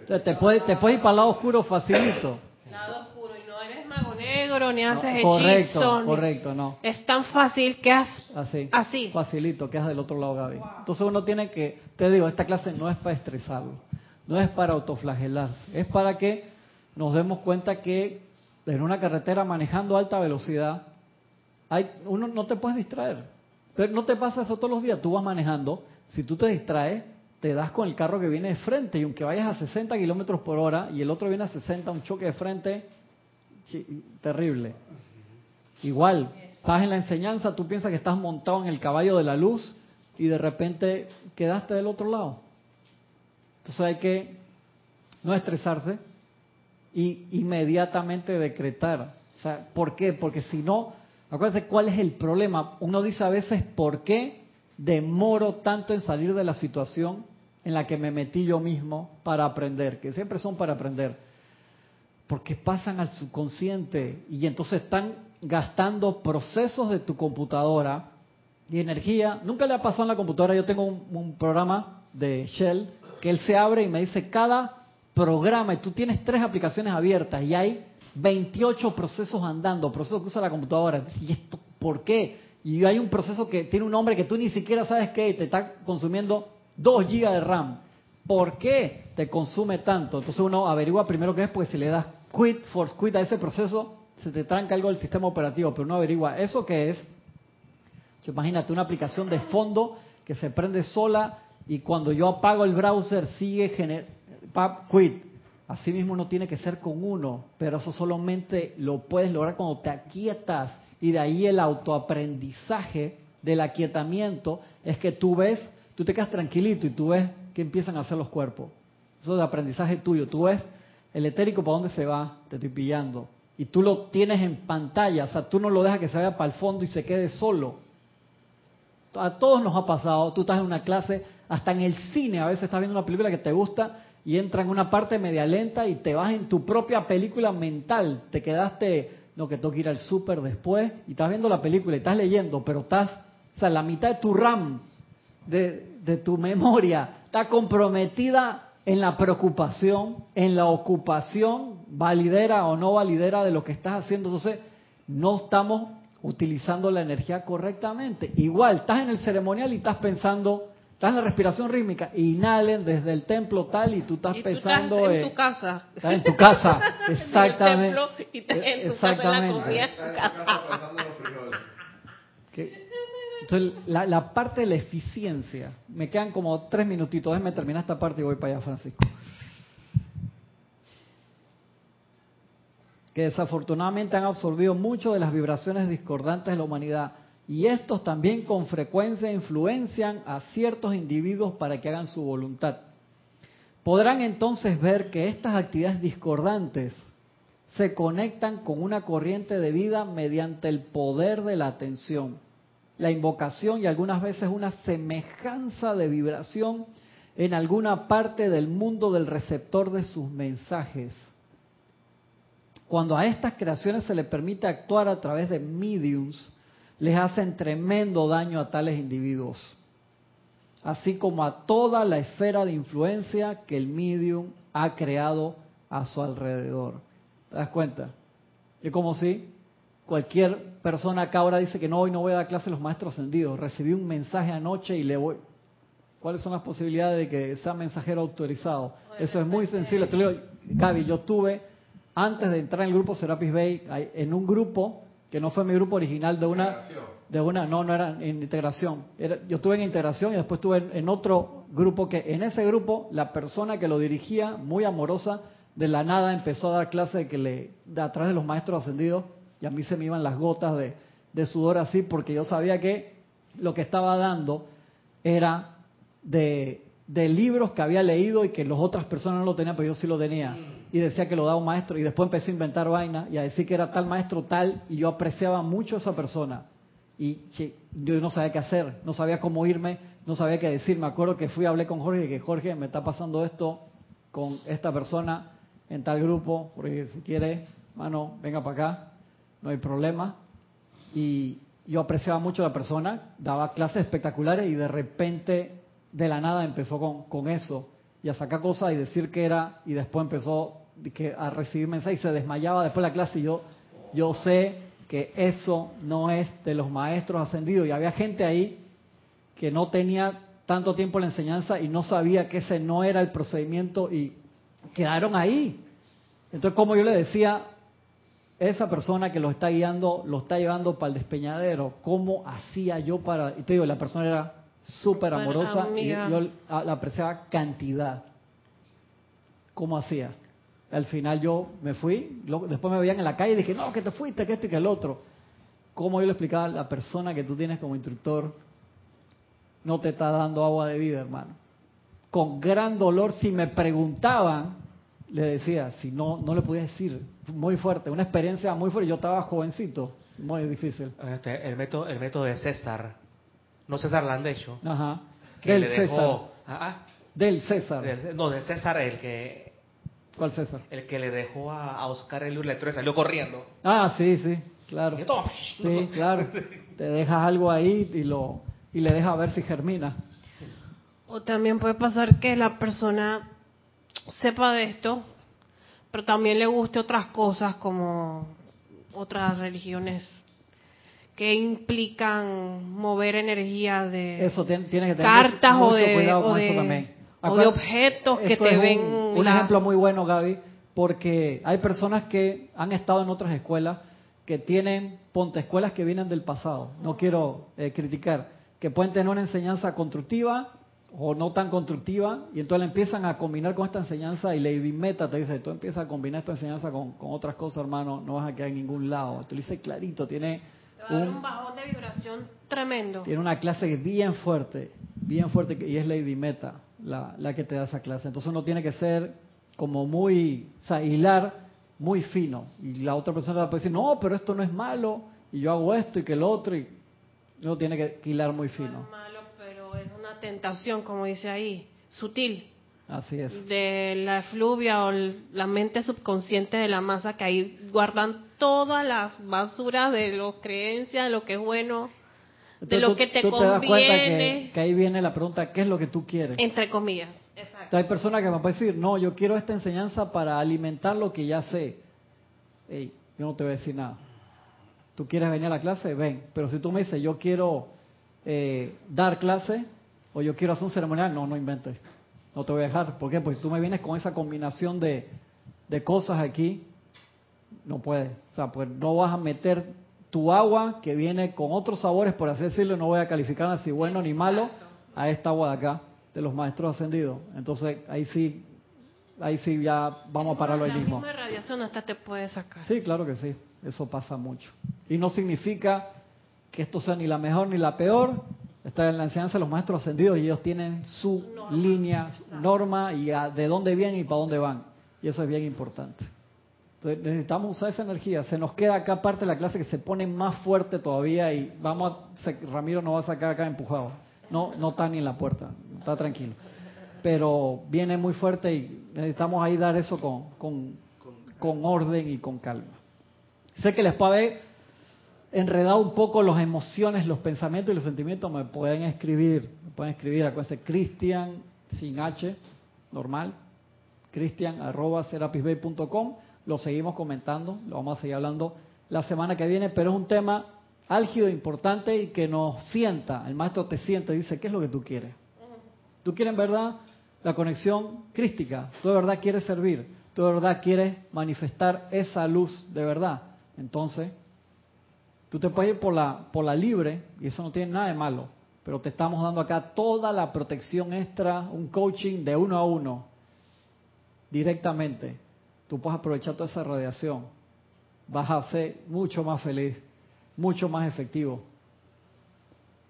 Entonces, te puedes te puedes ir para el lado oscuro facilito. Lado oscuro. Y no eres mago negro, ni No, haces correcto, no. Es tan fácil que has... Así. Así. Facilito, quedas del otro lado, Gaby. Entonces uno tiene que, te digo, esta clase no es para estresarlo, no es para autoflagelarse, es para que nos demos cuenta que en una carretera manejando a alta velocidad, hay, uno no te puedes distraer. Pero no te pasa eso todos los días, tú vas manejando, si tú te distraes, te das con el carro que viene de frente y aunque vayas a 60 kilómetros por hora y el otro viene a 60, un choque de frente, terrible. Igual, estás en la enseñanza, tú piensas que estás montado en el caballo de la luz y de repente quedaste del otro lado. Entonces hay que no estresarse y inmediatamente decretar. O sea, ¿por qué? Porque si no, acuérdense cuál es el problema. Uno dice a veces, ¿por qué demoro tanto en salir de la situación en la que me metí yo mismo para aprender? Que siempre son para aprender porque pasan al subconsciente y entonces están gastando procesos de tu computadora y energía. Nunca le ha pasado en la computadora, yo tengo un, programa de Shell que él se abre y me dice cada programa, y tú tienes tres aplicaciones abiertas y hay 28 procesos andando, procesos que usa la computadora. ¿Y esto por qué? Y hay un proceso que tiene un nombre que tú ni siquiera sabes qué y te está consumiendo 2 gigas de RAM. ¿Por qué te consume tanto? Entonces uno averigua primero qué es, porque si le das quit, force quit a ese proceso, se te tranca algo del sistema operativo, pero uno averigua eso qué es. Imagínate una aplicación de fondo que se prende sola y cuando yo apago el browser sigue gener pap, quit. Así mismo uno tiene que ser con uno, pero eso solamente lo puedes lograr cuando te aquietas y de ahí el autoaprendizaje del aquietamiento es que tú ves, tú te quedas tranquilito y tú ves que empiezan a hacer los cuerpos. Eso es de aprendizaje tuyo. Tú ves el etérico para dónde se va, te estoy pillando. Y tú lo tienes en pantalla, o sea, tú no lo dejas que se vaya para el fondo y se quede solo. A todos nos ha pasado, tú estás en una clase, hasta en el cine, a veces estás viendo una película que te gusta y entra en una parte media lenta y te vas en tu propia película mental. Te quedaste, no, que tengo que ir al súper después y estás viendo la película y estás leyendo, pero estás, o sea, la mitad de tu RAM, de, de tu memoria, está comprometida en la preocupación, en la ocupación, validera o no validera de lo que estás haciendo. Entonces, no estamos utilizando la energía correctamente. Igual, estás en el ceremonial y estás pensando, estás en la respiración rítmica, inhalen desde el templo tal y tú estás Y tú pensando estás en tu casa. estás en tu casa, En el exactamente. templo y estás en tu casa, en la comida, en tu casa. Entonces, la, la parte de la eficiencia, me quedan como tres minutitos, déjame terminar esta parte y voy para allá, Francisco. Que desafortunadamente han absorbido mucho de las vibraciones discordantes de la humanidad y estos también con frecuencia influencian a ciertos individuos para que hagan su voluntad. Podrán entonces ver que estas actividades discordantes se conectan con una corriente de vida mediante el poder de la atención, la invocación y algunas veces una semejanza de vibración en alguna parte del mundo del receptor de sus mensajes. Cuando a estas creaciones se le permite actuar a través de mediums, les hacen tremendo daño a tales individuos, así como a toda la esfera de influencia que el medium ha creado a su alrededor. ¿Te das cuenta? Es como si cualquier persona acá ahora dice que no, hoy no voy a dar clase a los maestros ascendidos. Recibí un mensaje anoche y le voy. ¿Cuáles son las posibilidades de que sea mensajero autorizado? Eso es muy sensible. Te lo digo, Gaby, yo tuve, antes de entrar en el grupo Serapis Bay, en un grupo, que no fue mi grupo original, de una, de una, no, no era en integración. Era- yo estuve en integración y después estuve en, en otro grupo que en ese grupo la persona que lo dirigía, muy amorosa, de la nada empezó a dar clase de que le, de atrás de los maestros ascendidos y a mí se me iban las gotas de, sudor así porque yo sabía que lo que estaba dando era de, libros que había leído y que las otras personas no lo tenían, pero yo sí lo tenía. Y decía que lo daba un maestro y después empecé a inventar vaina y a decir que era tal maestro tal y yo apreciaba mucho a esa persona. Y yo no sabía qué hacer, no sabía cómo irme, no sabía qué decir. Me acuerdo que fui, hablé con Jorge y que Jorge me está pasando esto con esta persona en tal grupo, porque si quiere, mano, venga para acá, no hay problema. Y yo apreciaba mucho a la persona, daba clases espectaculares y de repente, de la nada, empezó con, con eso y a sacar cosas y decir que era, y después empezó a recibir mensajes y se desmayaba después de la clase y yo, yo sé que eso no es de los maestros ascendidos y había gente ahí que no tenía tanto tiempo en la enseñanza y no sabía que ese no era el procedimiento y quedaron ahí. Entonces, como yo le decía, esa persona que lo está guiando, lo está llevando para el despeñadero, ¿cómo hacía yo para...? Y te digo, la persona era súper amorosa y yo la apreciaba cantidad. ¿Cómo hacía? Al final yo me fui, después me veían en la calle y dije, no, que te fuiste, que esto y que el otro. ¿Cómo yo le explicaba a la persona que tú tienes como instructor? No te está dando agua de vida, hermano. Con gran dolor, si me preguntaban, le decía, si no, no le podía decir, muy fuerte, una experiencia muy fuerte. Yo estaba jovencito, muy difícil. Este, el método, el método de César, no César Landecho, Ajá. que Del le César. dejó, ah, ah, Del César. del- no, de César el que ¿Cuál César? el que le dejó a, a Oscar el y salió corriendo. Ah, sí, sí, claro. Y. Sí, claro. Te dejas algo ahí y lo y le dejas ver si germina. O también puede pasar que la persona sepa de esto, pero también le guste otras cosas como otras religiones que implican mover energía de Eso tien- tiene que tener cartas mucho, o de, cuidado o de- eso también. o de Acuérdate, objetos que te ven un, un la- ejemplo muy bueno, Gaby, porque hay personas que han estado en otras escuelas que tienen, ponte, escuelas que vienen del pasado. No quiero eh, criticar, que pueden tener una enseñanza constructiva o no tan constructiva, y entonces la empiezan a combinar con esta enseñanza y Lady Meta te dice, tú empiezas a combinar esta enseñanza con, con otras cosas, hermano, no vas a quedar en ningún lado. Tú le dices clarito, tiene un, un bajón de vibración tremendo. tiene una clase bien fuerte, bien fuerte, y es Lady Meta la, la que te da esa clase. Entonces uno tiene que ser como muy, o sea, hilar muy fino. Y la otra persona puede decir, no, pero esto no es malo, y yo hago esto y que el otro, y uno tiene que hilar muy No fino. es malo, pero es una tentación, como dice ahí, sutil, Así es. de la efluvia o la mente subconsciente de la masa que ahí guardan todas las basuras de las creencias, de lo que es bueno, de lo que te tú das cuenta que, conviene, que ahí viene la pregunta, ¿qué es lo que tú quieres? entre comillas. Exacto. Hay personas que me pueden decir, no, yo quiero esta enseñanza para alimentar lo que ya sé. Ey, yo no te voy a decir nada. ¿Tú quieres venir a la clase? Ven. Pero si tú me dices, yo quiero eh, dar clase, O yo quiero hacer un ceremonial, no, no inventes. No te voy a dejar. ¿Por qué? Pues si tú me vienes con esa combinación de, de cosas aquí, no puedes. O sea, pues no vas a meter tu agua que viene con otros sabores, por así decirlo, no voy a calificarla si bueno ni malo, a esta agua de acá, de los maestros ascendidos. Entonces, ahí sí, ahí sí ya vamos a pararlo ahí la mismo. misma radiación hasta te puede sacar. Sí, claro que sí, eso pasa mucho. Y no significa que esto sea ni la mejor ni la peor, está en la enseñanza de los maestros ascendidos y ellos tienen su Norma. línea, su norma y a- de dónde vienen y para dónde van. Y eso es bien importante. Entonces necesitamos usar esa energía. Se nos queda acá parte de la clase que se pone más fuerte todavía y vamos a, se- Ramiro nos va a sacar acá empujado. No, no está ni en la puerta, está tranquilo. Pero viene muy fuerte y necesitamos ahí dar eso con, con, con orden y con calma. Sé que les puede haber enredado un poco las emociones, los pensamientos y los sentimientos. Me pueden escribir, me pueden escribir, acuérdense, Cristian sin H, normal, cristian arroba serapisbay.com. Lo seguimos comentando, lo vamos a seguir hablando la semana que viene, pero es un tema álgido, importante y que nos sienta. El maestro te sienta y dice, ¿qué es lo que tú quieres? ¿Tú quieres en verdad la conexión crística? ¿Tú de verdad quieres servir? ¿Tú de verdad quieres manifestar esa luz de verdad? Entonces, tú te puedes ir por la, por la libre y eso no tiene nada de malo, pero te estamos dando acá toda la protección extra, un coaching de uno a uno, directamente. Tú puedes aprovechar toda esa radiación. Vas a ser mucho más feliz, mucho más efectivo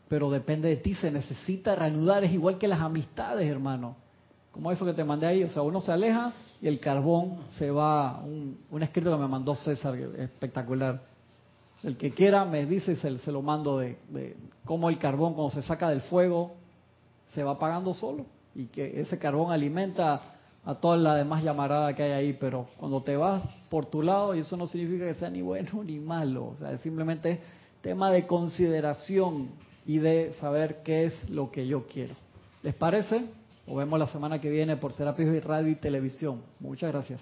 pero depende de ti, se necesita reanudar, es igual que las amistades, hermano. Como eso que te mandé ahí, o sea, uno se aleja y el carbón se va, un, un escrito que me mandó César, espectacular. El que quiera me dice y se, lo mando de, de cómo el carbón cuando se saca del fuego se va apagando solo y que ese carbón alimenta a toda la demás llamarada que hay ahí, pero cuando te vas por tu lado, y eso no significa que sea ni bueno ni malo, o sea, es simplemente tema de consideración y de saber qué es lo que yo quiero. ¿Les parece? Nos vemos la semana que viene por Serapis Radio y Televisión. Muchas gracias.